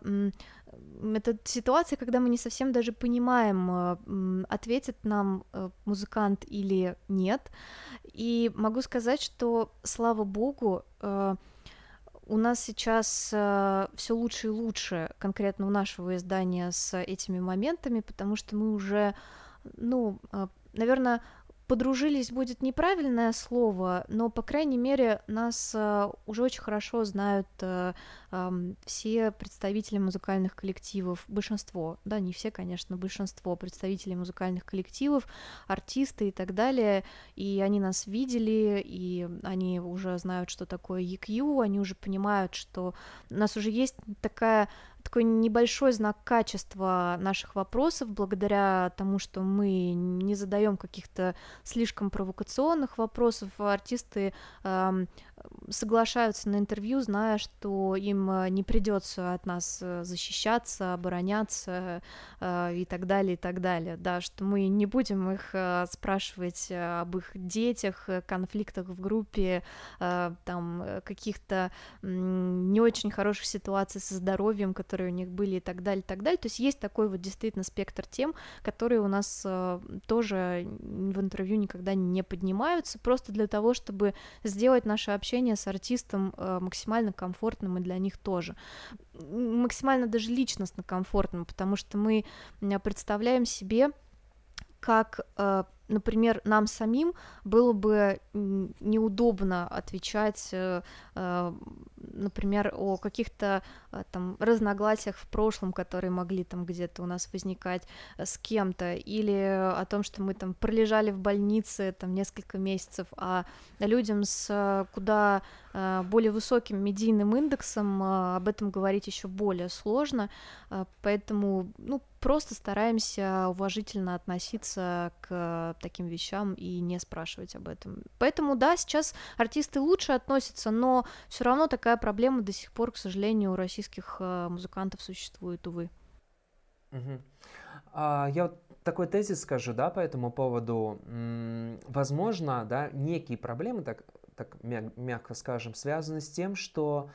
это ситуация, когда мы не совсем даже понимаем, ответит нам э, музыкант или нет. И могу сказать, что, слава богу, у нас сейчас все лучше и лучше, конкретно у нашего издания с этими моментами, потому что мы уже ну, а, наверное, подружились будет неправильное слово, но, по крайней мере, нас э, уже очень хорошо знают э, все представители музыкальных коллективов, большинство, да, не все, конечно, большинство представителей музыкальных коллективов, артисты и так далее, и они нас видели, и они уже знают, что такое EQ, они уже понимают, что у нас уже есть такая такой небольшой знак качества наших вопросов, благодаря тому, что мы не задаем каких-то слишком провокационных вопросов, артисты э, соглашаются на интервью, зная, что им э, не придется от нас э, защищаться, обороняться э, и так далее, и так далее, да, что мы не будем их спрашивать об их детях, конфликтах в группе, там каких-то не очень хороших ситуаций со здоровьем, которые у них были и так далее, и так далее. То есть есть такой вот действительно спектр тем, которые у нас тоже в интервью никогда не поднимаются, просто для того, чтобы сделать наше общение с артистом э, максимально комфортным и для них тоже. Максимально даже личностно комфортным, потому что мы представляем себе, как э, например, нам самим было бы неудобно отвечать, э, например, о каких-то э, там разногласиях в прошлом, которые могли там где-то у нас возникать с кем-то, или о том, что мы там пролежали в больнице там несколько месяцев, а людям с куда более высоким медийным индексом об этом говорить еще более сложно, поэтому, ну, просто стараемся уважительно относиться к таким вещам и не спрашивать об этом. Поэтому, да, сейчас артисты лучше относятся, но все равно такая проблема до сих пор, к сожалению, у российских э, музыкантов существует, увы. Угу. А, я вот такой тезис скажу, да, по этому поводу. Возможно, да, некие проблемы, так, так мягко скажем, связаны с тем, что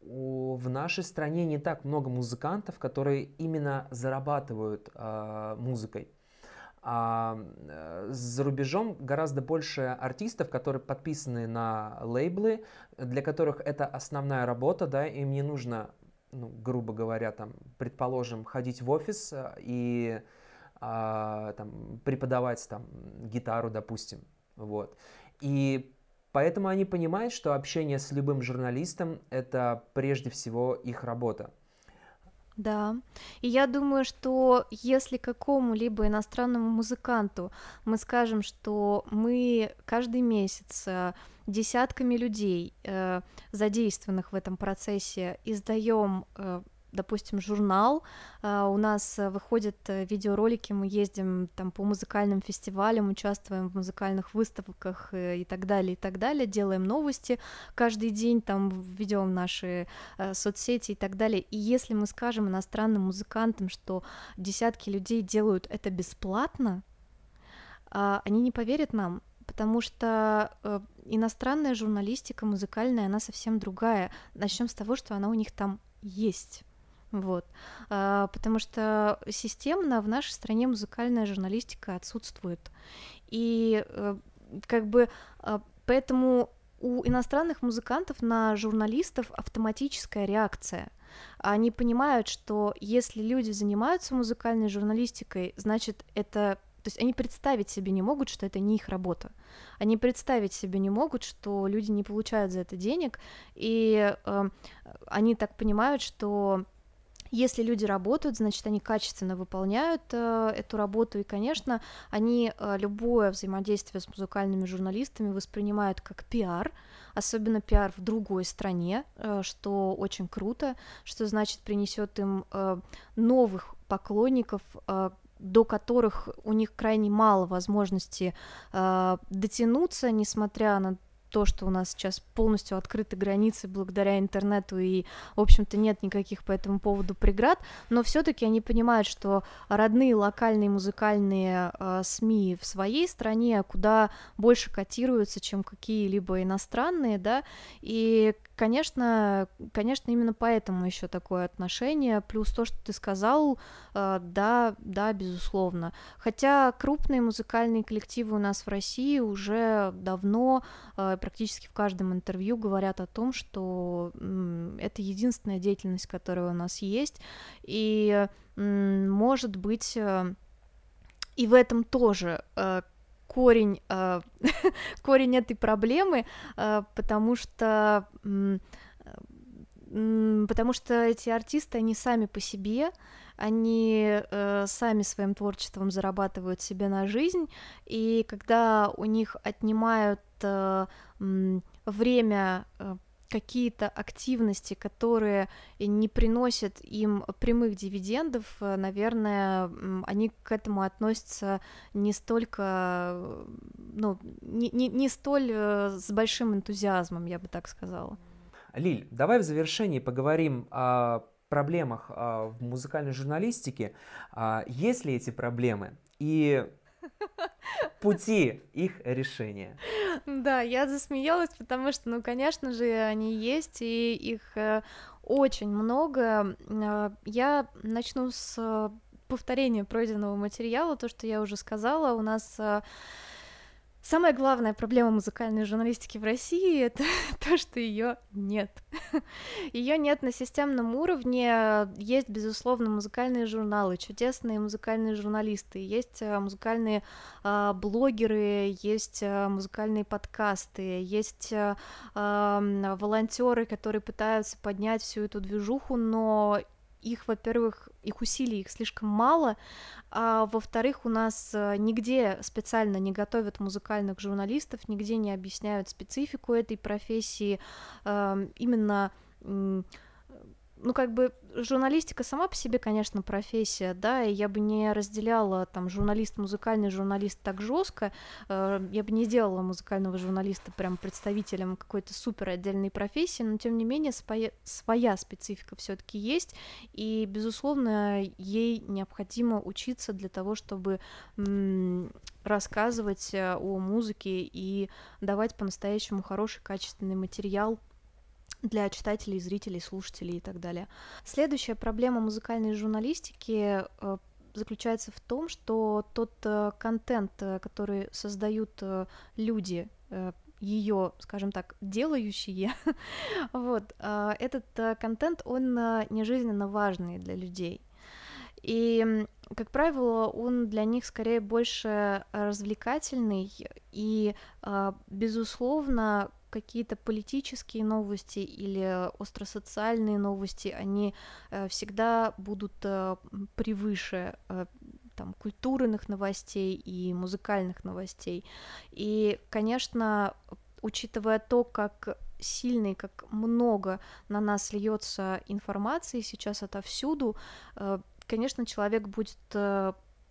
в нашей стране не так много музыкантов, которые именно зарабатывают э, музыкой. А э, за рубежом гораздо больше артистов, которые подписаны на лейблы, для которых это основная работа, да, им не нужно, ну, грубо говоря, там, предположим, ходить в офис э, и а, там, преподавать там, гитару, допустим. Вот. И поэтому они понимают, что общение с любым журналистом – это прежде всего их работа. Да, и я думаю, что если какому-либо иностранному музыканту мы скажем, что мы каждый месяц э, десятками людей, э, задействованных в этом процессе, издаем э, допустим, журнал, а, у нас выходят э, видеоролики, мы ездим там по музыкальным фестивалям, участвуем в музыкальных выставках э, и так далее, и так далее, делаем новости каждый день, там ведем наши э, соцсети и так далее. И если мы скажем иностранным музыкантам, что десятки людей делают это бесплатно, а, они не поверят нам, потому что э, иностранная журналистика музыкальная, она совсем другая. Начнем с того, что она у них там есть. Вот. А, потому что системно в нашей стране музыкальная журналистика отсутствует. И э, как бы а, поэтому у иностранных музыкантов на журналистов автоматическая реакция. Они понимают, что если люди занимаются музыкальной журналистикой, значит это то есть они представить себе не могут, что это не их работа. Они представить себе не могут, что люди не получают за это денег, и э, они так понимают, что если люди работают, значит, они качественно выполняют э, эту работу, и, конечно, они э, любое взаимодействие с музыкальными журналистами воспринимают как пиар, особенно пиар в другой стране, э, что очень круто, что значит принесет им э, новых поклонников, э, до которых у них крайне мало возможности э, дотянуться, несмотря на то, что у нас сейчас полностью открыты границы благодаря интернету и, в общем-то, нет никаких по этому поводу преград, но все-таки они понимают, что родные локальные музыкальные э, СМИ в своей стране куда больше котируются, чем какие-либо иностранные, да, и конечно, конечно, именно поэтому еще такое отношение. Плюс то, что ты сказал, э, да, да, безусловно. Хотя крупные музыкальные коллективы у нас в России уже давно э, практически в каждом интервью говорят о том, что это единственная деятельность, которая у нас есть. И может быть э, и в этом тоже корень, э, [laughs] корень этой проблемы, э, потому что потому что эти артисты, они сами по себе, они э, сами своим творчеством зарабатывают себе на жизнь, и когда у них отнимают э, время э, какие-то активности, которые не приносят им прямых дивидендов, э, наверное, они к этому относятся не столько, ну, не, не, не столь э, с большим энтузиазмом, я бы так сказала. Лиль, давай в завершении поговорим о проблемах а, в музыкальной журналистике. А, есть ли эти проблемы? И пути их решения. Да, я засмеялась, потому что, ну, конечно же, они есть, и их э, очень много. Э, я начну с повторения пройденного материала, то, что я уже сказала, у нас э, Самая главная проблема музыкальной журналистики в России это [laughs] то, что ее нет. [laughs] ее нет на системном уровне. Есть, безусловно, музыкальные журналы, чудесные музыкальные журналисты, есть э, музыкальные э, блогеры, есть э, музыкальные подкасты, есть э, волонтеры, которые пытаются поднять всю эту движуху, но их, во-первых, их усилий их слишком мало, а во-вторых, у нас э, нигде специально не готовят музыкальных журналистов, нигде не объясняют специфику этой профессии, эм, именно ну, как бы журналистика сама по себе, конечно, профессия, да, и я бы не разделяла там журналист, музыкальный журналист так жестко, э, я бы не сделала музыкального журналиста прям представителем какой-то супер отдельной профессии, но тем не менее своя, своя специфика все-таки есть, и, безусловно, ей необходимо учиться для того, чтобы рассказывать э, о музыке и давать по-настоящему хороший, качественный материал для читателей, зрителей, слушателей и так далее. Следующая проблема музыкальной журналистики э, заключается в том, что тот э, контент, э, который создают люди, ее, скажем так, делающие, [laughs] вот, этот контент, он не жизненно важный для людей. И, как правило, он для них скорее больше развлекательный, и, безусловно, какие-то политические новости или остросоциальные новости, они э, всегда будут э, превыше э, там, культурных новостей и музыкальных новостей. И, конечно, учитывая то, как сильный, как много на нас льется информации сейчас отовсюду, конечно, человек будет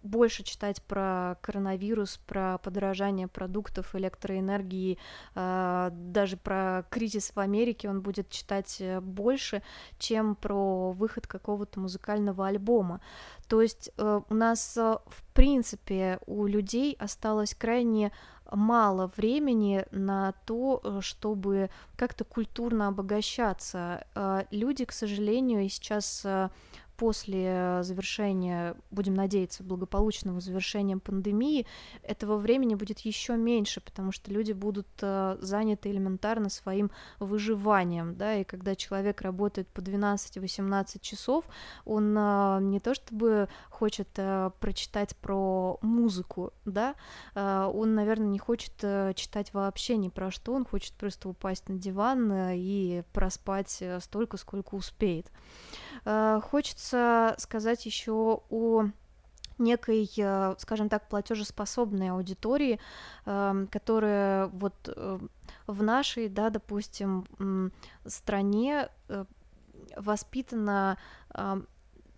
больше читать про коронавирус, про подорожание продуктов, электроэнергии, э, даже про кризис в Америке он будет читать э, больше, чем про выход какого-то музыкального альбома. То есть э, у нас, в принципе, у людей осталось крайне мало времени на то, чтобы как-то культурно обогащаться. Люди, к сожалению, сейчас после завершения, будем надеяться, благополучного завершения пандемии, этого времени будет еще меньше, потому что люди будут э, заняты элементарно своим выживанием, да, и когда человек работает по 12-18 часов, он э, не то чтобы хочет э, прочитать про музыку, да, он, наверное, не хочет читать вообще ни про что, он хочет просто упасть на диван и проспать столько, сколько успеет. Э, хочется сказать еще о некой, э, скажем так, платежеспособной аудитории, эм, которая вот э, в нашей, да, допустим, стране воспитана эм,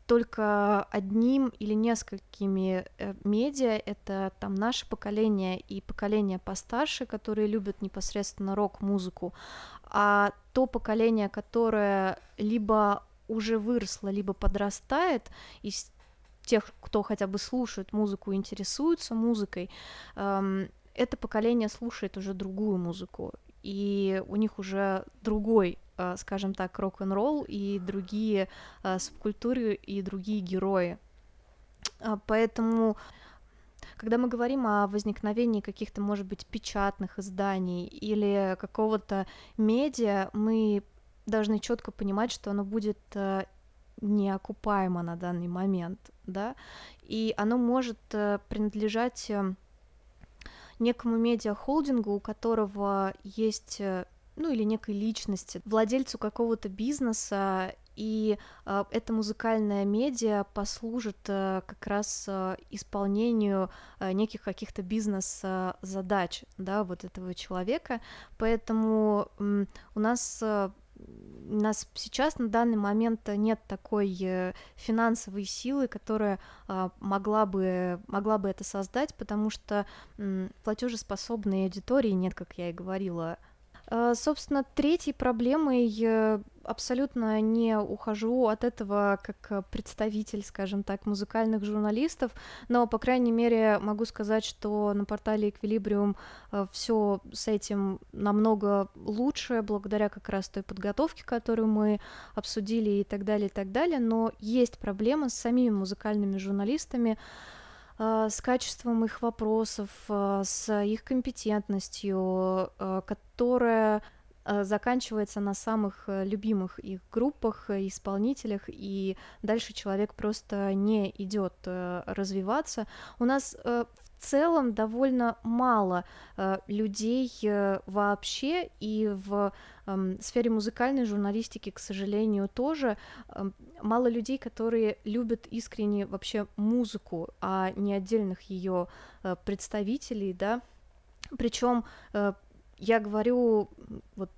только одним или несколькими медиа, это там наше поколение и поколение постарше, которые любят непосредственно рок-музыку, а то поколение, которое либо уже выросла, либо подрастает из тех, кто хотя бы слушает музыку, интересуется музыкой, эм, это поколение слушает уже другую музыку, и у них уже другой, э, скажем так, рок-н-ролл и другие э, субкультуры и другие герои. Э, поэтому когда мы говорим о возникновении каких-то, может быть, печатных изданий или какого-то медиа, мы должны четко понимать, что оно будет э, неокупаемо на данный момент, да, и оно может э, принадлежать э, некому медиахолдингу, у которого есть, ну или некой личности, владельцу какого-то бизнеса, и э, эта музыкальная медиа послужит э, как раз э, исполнению э, неких каких-то бизнес-задач, да, вот этого человека, поэтому э, у нас э, нас сейчас на данный момент нет такой э, финансовой силы, которая а, могла бы, могла бы это создать, потому что платежеспособной аудитории нет, как я и говорила, собственно, третьей проблемой абсолютно не ухожу от этого как представитель, скажем так, музыкальных журналистов, но, по крайней мере, могу сказать, что на портале Equilibrium э, все с этим намного лучше, благодаря как раз той подготовке, которую мы обсудили и так далее, и так далее, но есть проблема с самими музыкальными журналистами, а, с качеством их вопросов, а, с их компетентностью, а, которая заканчивается на самых э, любимых их группах, э, исполнителях, и дальше человек просто не идет э, развиваться. У нас в целом довольно мало э, людей э, вообще, и в э, сфере музыкальной журналистики, к сожалению, тоже э, мало людей, которые любят искренне вообще музыку, а не отдельных ее э, представителей, да. Причем э, я говорю вот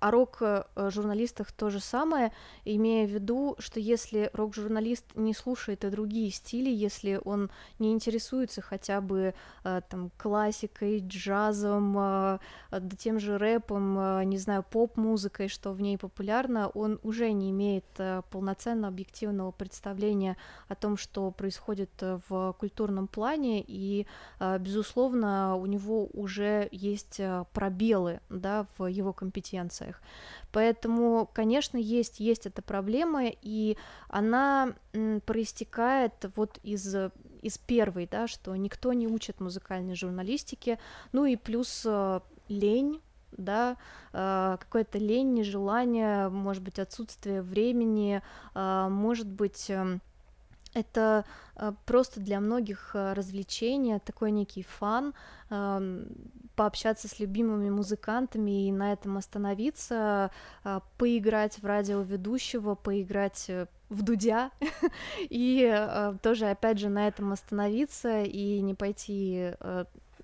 о рок-журналистах то же самое, имея в виду, что если рок-журналист не слушает и другие стили, если он не интересуется хотя бы э, там классикой, джазом, э, да тем же рэпом, э, не знаю, поп-музыкой, что в ней популярно, он уже не имеет полноценно объективного представления о том, что происходит в культурном плане, и, безусловно, у него уже есть пробелы да, в его компетенциях условиях. Поэтому, конечно, есть, есть эта проблема, и она проистекает вот из из первой, да, что никто не учит музыкальной журналистике, ну и плюс э, лень, да, э, какое-то лень, нежелание, может быть, отсутствие времени, э, может быть, э, это э, просто для многих э, развлечение, такой некий фан, пообщаться с любимыми музыкантами и на этом остановиться, э, поиграть в радиоведущего, поиграть в дудя [laughs] и тоже опять же на этом остановиться и не пойти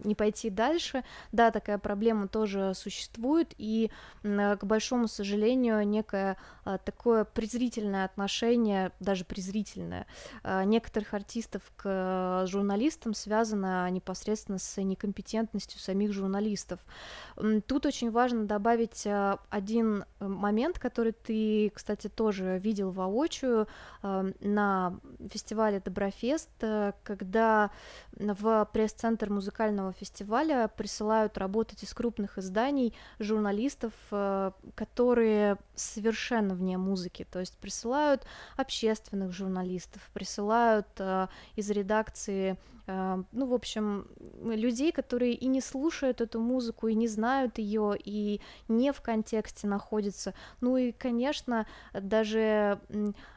не пойти дальше. Да, такая проблема тоже существует, и, к большому сожалению, некое а, такое презрительное отношение, даже презрительное, а, некоторых артистов к журналистам связано непосредственно с некомпетентностью самих журналистов. Тут очень важно добавить а, один момент, который ты, кстати, тоже видел воочию на фестивале Доброфест, когда в пресс-центр музыкального фестиваля присылают работать из крупных изданий журналистов, которые совершенно вне музыки, то есть присылают общественных журналистов, присылают э, из редакции Э, ну, в общем, людей, которые и не слушают эту музыку, и не знают ее, и не в контексте находятся. Ну и, конечно, даже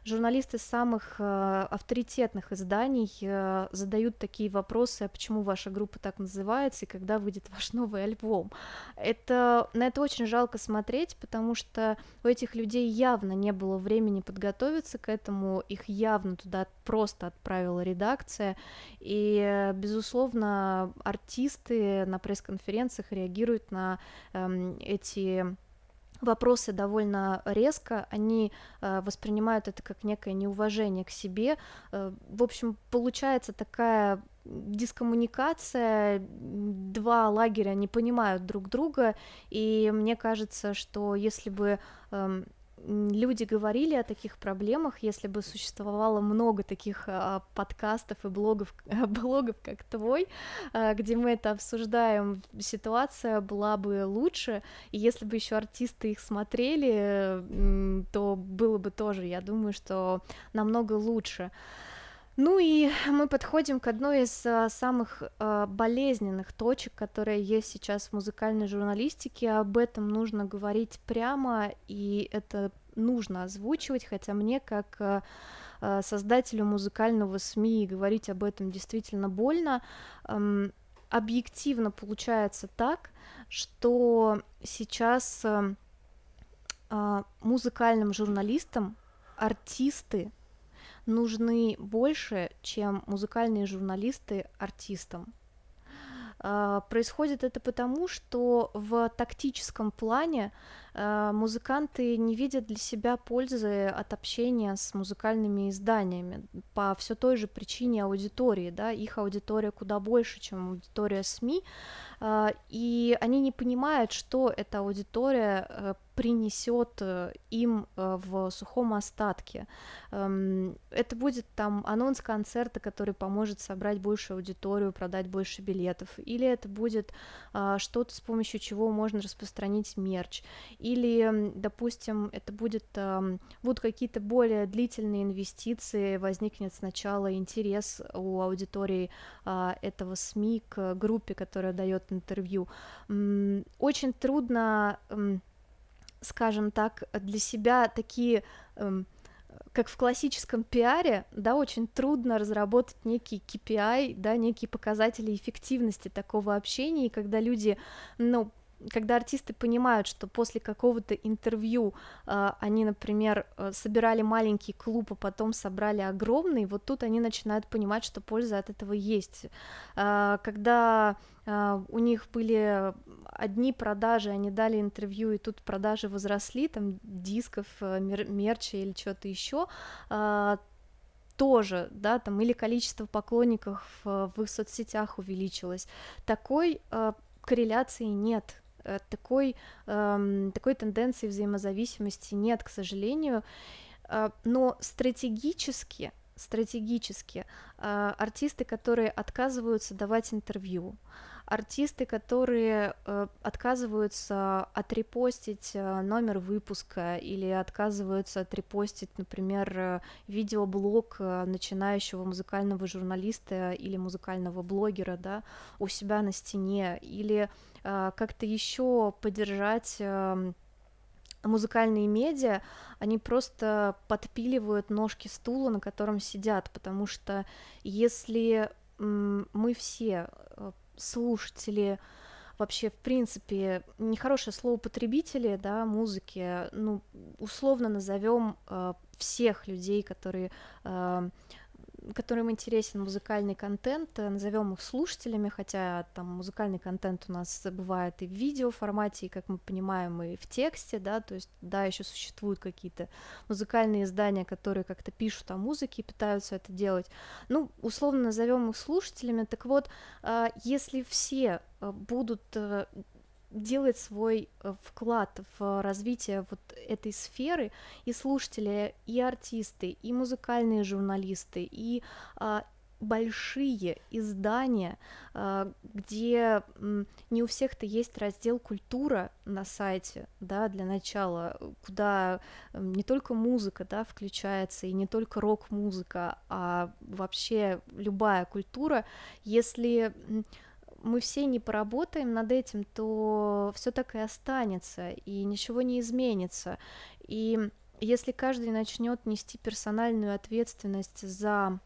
журналисты самых э, авторитетных изданий э, задают такие вопросы, а почему ваша группа так называется, и когда выйдет ваш новый альбом. Это, на это очень жалко смотреть, потому что у этих людей явно не было времени подготовиться к этому, их явно туда просто отправила редакция, и безусловно, артисты на пресс-конференциях реагируют на э, эти вопросы довольно резко, они э, воспринимают это как некое неуважение к себе. Э, в общем, получается такая дискоммуникация, два лагеря не понимают друг друга, и мне кажется, что если бы э, люди говорили о таких проблемах, если бы существовало много таких а, подкастов и блогов, [laughs] блогов, как твой, а, где мы это обсуждаем, ситуация была бы лучше, и если бы еще артисты их смотрели, то было бы тоже, я думаю, что намного лучше. Ну и мы подходим к одной из а, самых а, болезненных точек, которые есть сейчас в музыкальной журналистике. Об этом нужно говорить прямо, и это нужно озвучивать, хотя мне как а, создателю музыкального СМИ говорить об этом действительно больно. Объективно получается так, что сейчас музыкальным журналистам артисты нужны больше, чем музыкальные журналисты артистам. А, происходит это потому, что в тактическом плане музыканты не видят для себя пользы от общения с музыкальными изданиями по все той же причине аудитории, да, их аудитория куда больше, чем аудитория СМИ, а, и они не понимают, что эта аудитория э, принесет э, им э, в сухом остатке. Эм, это будет там анонс концерта, который поможет собрать большую аудиторию, продать больше билетов, или это будет что-то, с помощью чего можно распространить мерч, или, допустим, это будет будут какие-то более длительные инвестиции, возникнет сначала интерес у аудитории а, этого СМИ к группе, которая дает интервью. Очень трудно, скажем так, для себя такие как в классическом пиаре, да, очень трудно разработать некий KPI, да, некие показатели эффективности такого общения, и когда люди, ну, когда артисты понимают, что после какого-то интервью э, они, например, э, собирали маленький клуб, а потом собрали огромный, вот тут они начинают понимать, что польза от этого есть. Э, когда э, у них были одни продажи, они дали интервью, и тут продажи возросли, там дисков, э, мер мерча или что-то еще, э, тоже, да, там, или количество поклонников в, в их соцсетях увеличилось. Такой э, корреляции нет Э, такой, эм, такой тенденции взаимозависимости нет, к сожалению, э, но стратегически, стратегически э, артисты, которые отказываются давать интервью, артисты, которые э, отказываются отрепостить э, номер выпуска или отказываются отрепостить, например, э, видеоблог начинающего музыкального журналиста или музыкального блогера, да, у себя на стене, или как-то еще поддержать э, музыкальные медиа, они просто подпиливают ножки стула, на котором сидят, потому что если мы все э, слушатели, вообще, в принципе, нехорошее слово потребители, да, музыки, ну, условно назовем э, всех людей, которые э, которым интересен музыкальный контент, э, назовем их слушателями, хотя там музыкальный контент у нас бывает и в видео формате, и, как мы понимаем, и в тексте, да, то есть, да, еще существуют какие-то музыкальные издания, которые как-то пишут о музыке и пытаются это делать. Ну, условно назовем их слушателями. Так вот, а, если все э, будут э, делает свой э, вклад в развитие вот этой сферы, и слушатели, и артисты, и музыкальные журналисты, и а, большие издания, а, где не у всех-то есть раздел культура на сайте, да, для начала, куда не только музыка, да, включается, и не только рок-музыка, а вообще любая культура, если мы все не поработаем над этим, то все так и останется, и ничего не изменится. И если каждый начнет нести персональную ответственность за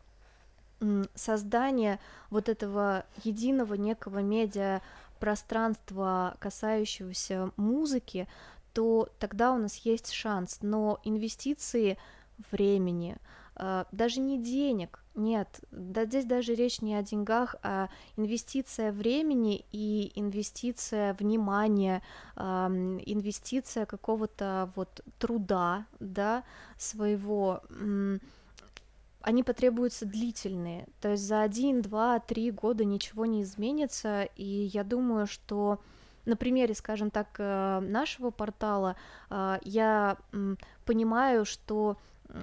создание вот этого единого некого медиа пространства, касающегося музыки, то тогда у нас есть шанс. Но инвестиции времени, даже не денег, нет, да здесь даже речь не о деньгах, а инвестиция времени и инвестиция внимания, инвестиция какого-то вот труда, да, своего, они потребуются длительные, то есть за один, два, три года ничего не изменится, и я думаю, что на примере, скажем так, э, нашего портала а, я понимаю, что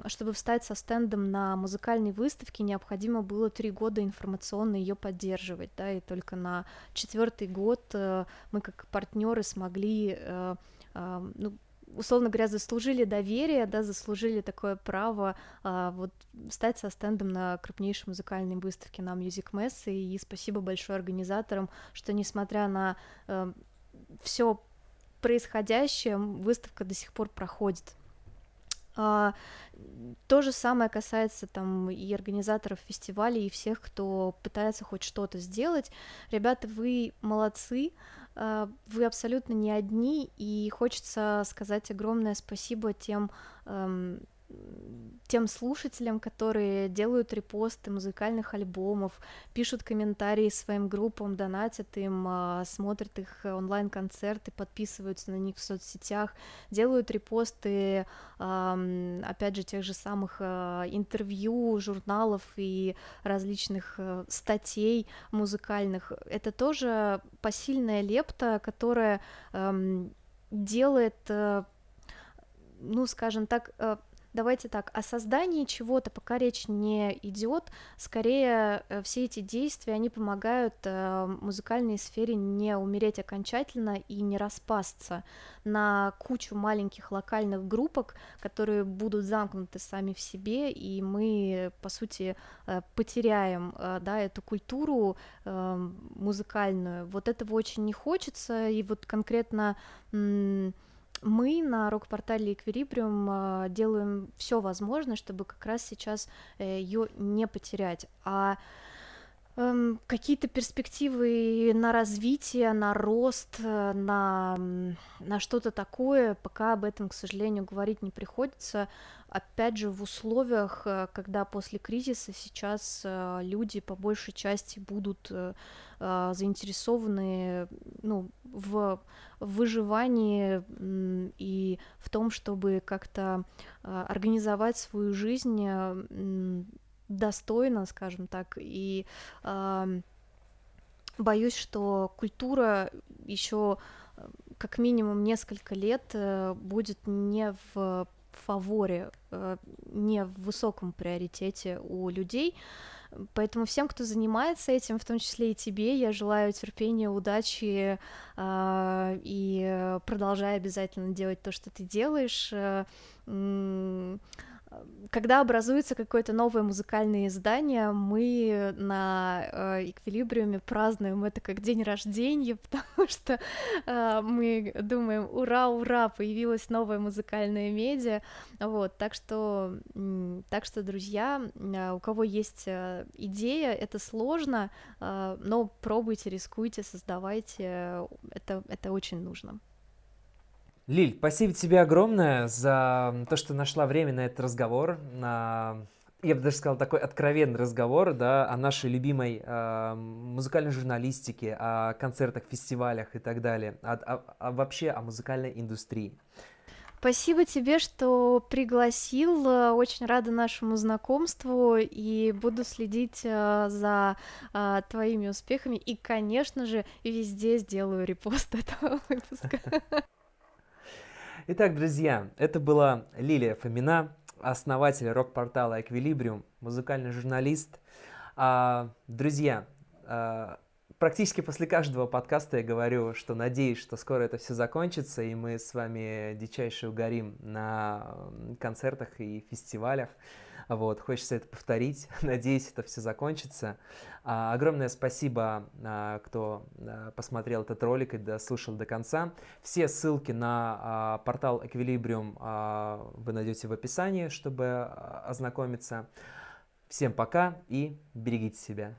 чтобы встать со стендом на музыкальной выставке, необходимо было три года информационно ее поддерживать, да, и только на четвертый год э, мы как партнеры смогли, э, ну, условно говоря, заслужили доверие, да, заслужили такое право а, вот стать со стендом на крупнейшей музыкальной выставке на Music Mess, и спасибо большое организаторам, что несмотря на а, все происходящее, выставка до сих пор проходит. А, то же самое касается там и организаторов фестивалей, и всех, кто пытается хоть что-то сделать. Ребята, вы молодцы, а, вы абсолютно не одни, и хочется сказать огромное спасибо тем тем слушателям, которые делают репосты музыкальных альбомов, пишут комментарии своим группам, донатят им, а, смотрят их онлайн-концерты, подписываются на них в соцсетях, делают репосты, опять же, тех же самых а, интервью, журналов и различных э, статей музыкальных. Это тоже посильная лепта, которая делает э, ну, скажем так, э, давайте так, о создании чего-то пока речь не идет, скорее э, все эти действия, они помогают э, музыкальной сфере не умереть окончательно и не распасться на кучу маленьких локальных группок, которые будут замкнуты сами в себе, и мы, по сути, э, потеряем, да, эту культуру музыкальную. Вот этого очень не хочется, и вот конкретно мы на рок-портале Equilibrium делаем все возможное, чтобы как раз сейчас э, ее не потерять. А эм, какие-то перспективы на развитие, на рост, э, на, на что-то такое, пока об этом, к сожалению, говорить не приходится. Опять же, в условиях, э, когда после кризиса сейчас люди по большей части будут заинтересованы ну, в выживании и в том, чтобы как-то организовать свою жизнь достойно, скажем так, и боюсь, что культура еще э, как минимум несколько лет э, будет не в фаворе, э, не в высоком приоритете у людей, Поэтому всем, кто занимается этим, в том числе и тебе, я желаю терпения, удачи э, и продолжай обязательно делать то, что ты делаешь. Когда образуется какое-то новое музыкальное издание, мы на э, эквилибриуме празднуем это как день рождения, [laughs] потому что э, мы думаем, ура, ура, появилась новая музыкальная медиа, вот, так что, так что, друзья, э, у кого есть идея, это сложно, но пробуйте, рискуйте, создавайте, это, это очень нужно. Лиль, спасибо тебе огромное за то, что нашла время на этот разговор, на я бы даже сказал, такой откровенный разговор, да, о нашей любимой э, музыкальной журналистике, о концертах, фестивалях и так далее, о, о, о, вообще о музыкальной индустрии. Спасибо тебе, что пригласил. Очень рада нашему знакомству и буду следить э, за э, твоими успехами. И, конечно же, везде сделаю репост этого выпуска. [laughs] Итак, друзья, это была Лилия Фомина, основатель рок-портала Equilibrium, музыкальный журналист. А, друзья, а, практически после каждого подкаста я говорю, что надеюсь, что скоро это все закончится, и мы с вами дичайше угорим на концертах и фестивалях. Вот, хочется это повторить. [laughs] Надеюсь, это все закончится. А, огромное спасибо, а, кто а, посмотрел этот ролик и дослушал до конца. Все ссылки на а, портал Equilibrium а, вы найдете в описании, чтобы а, ознакомиться. Всем пока и берегите себя.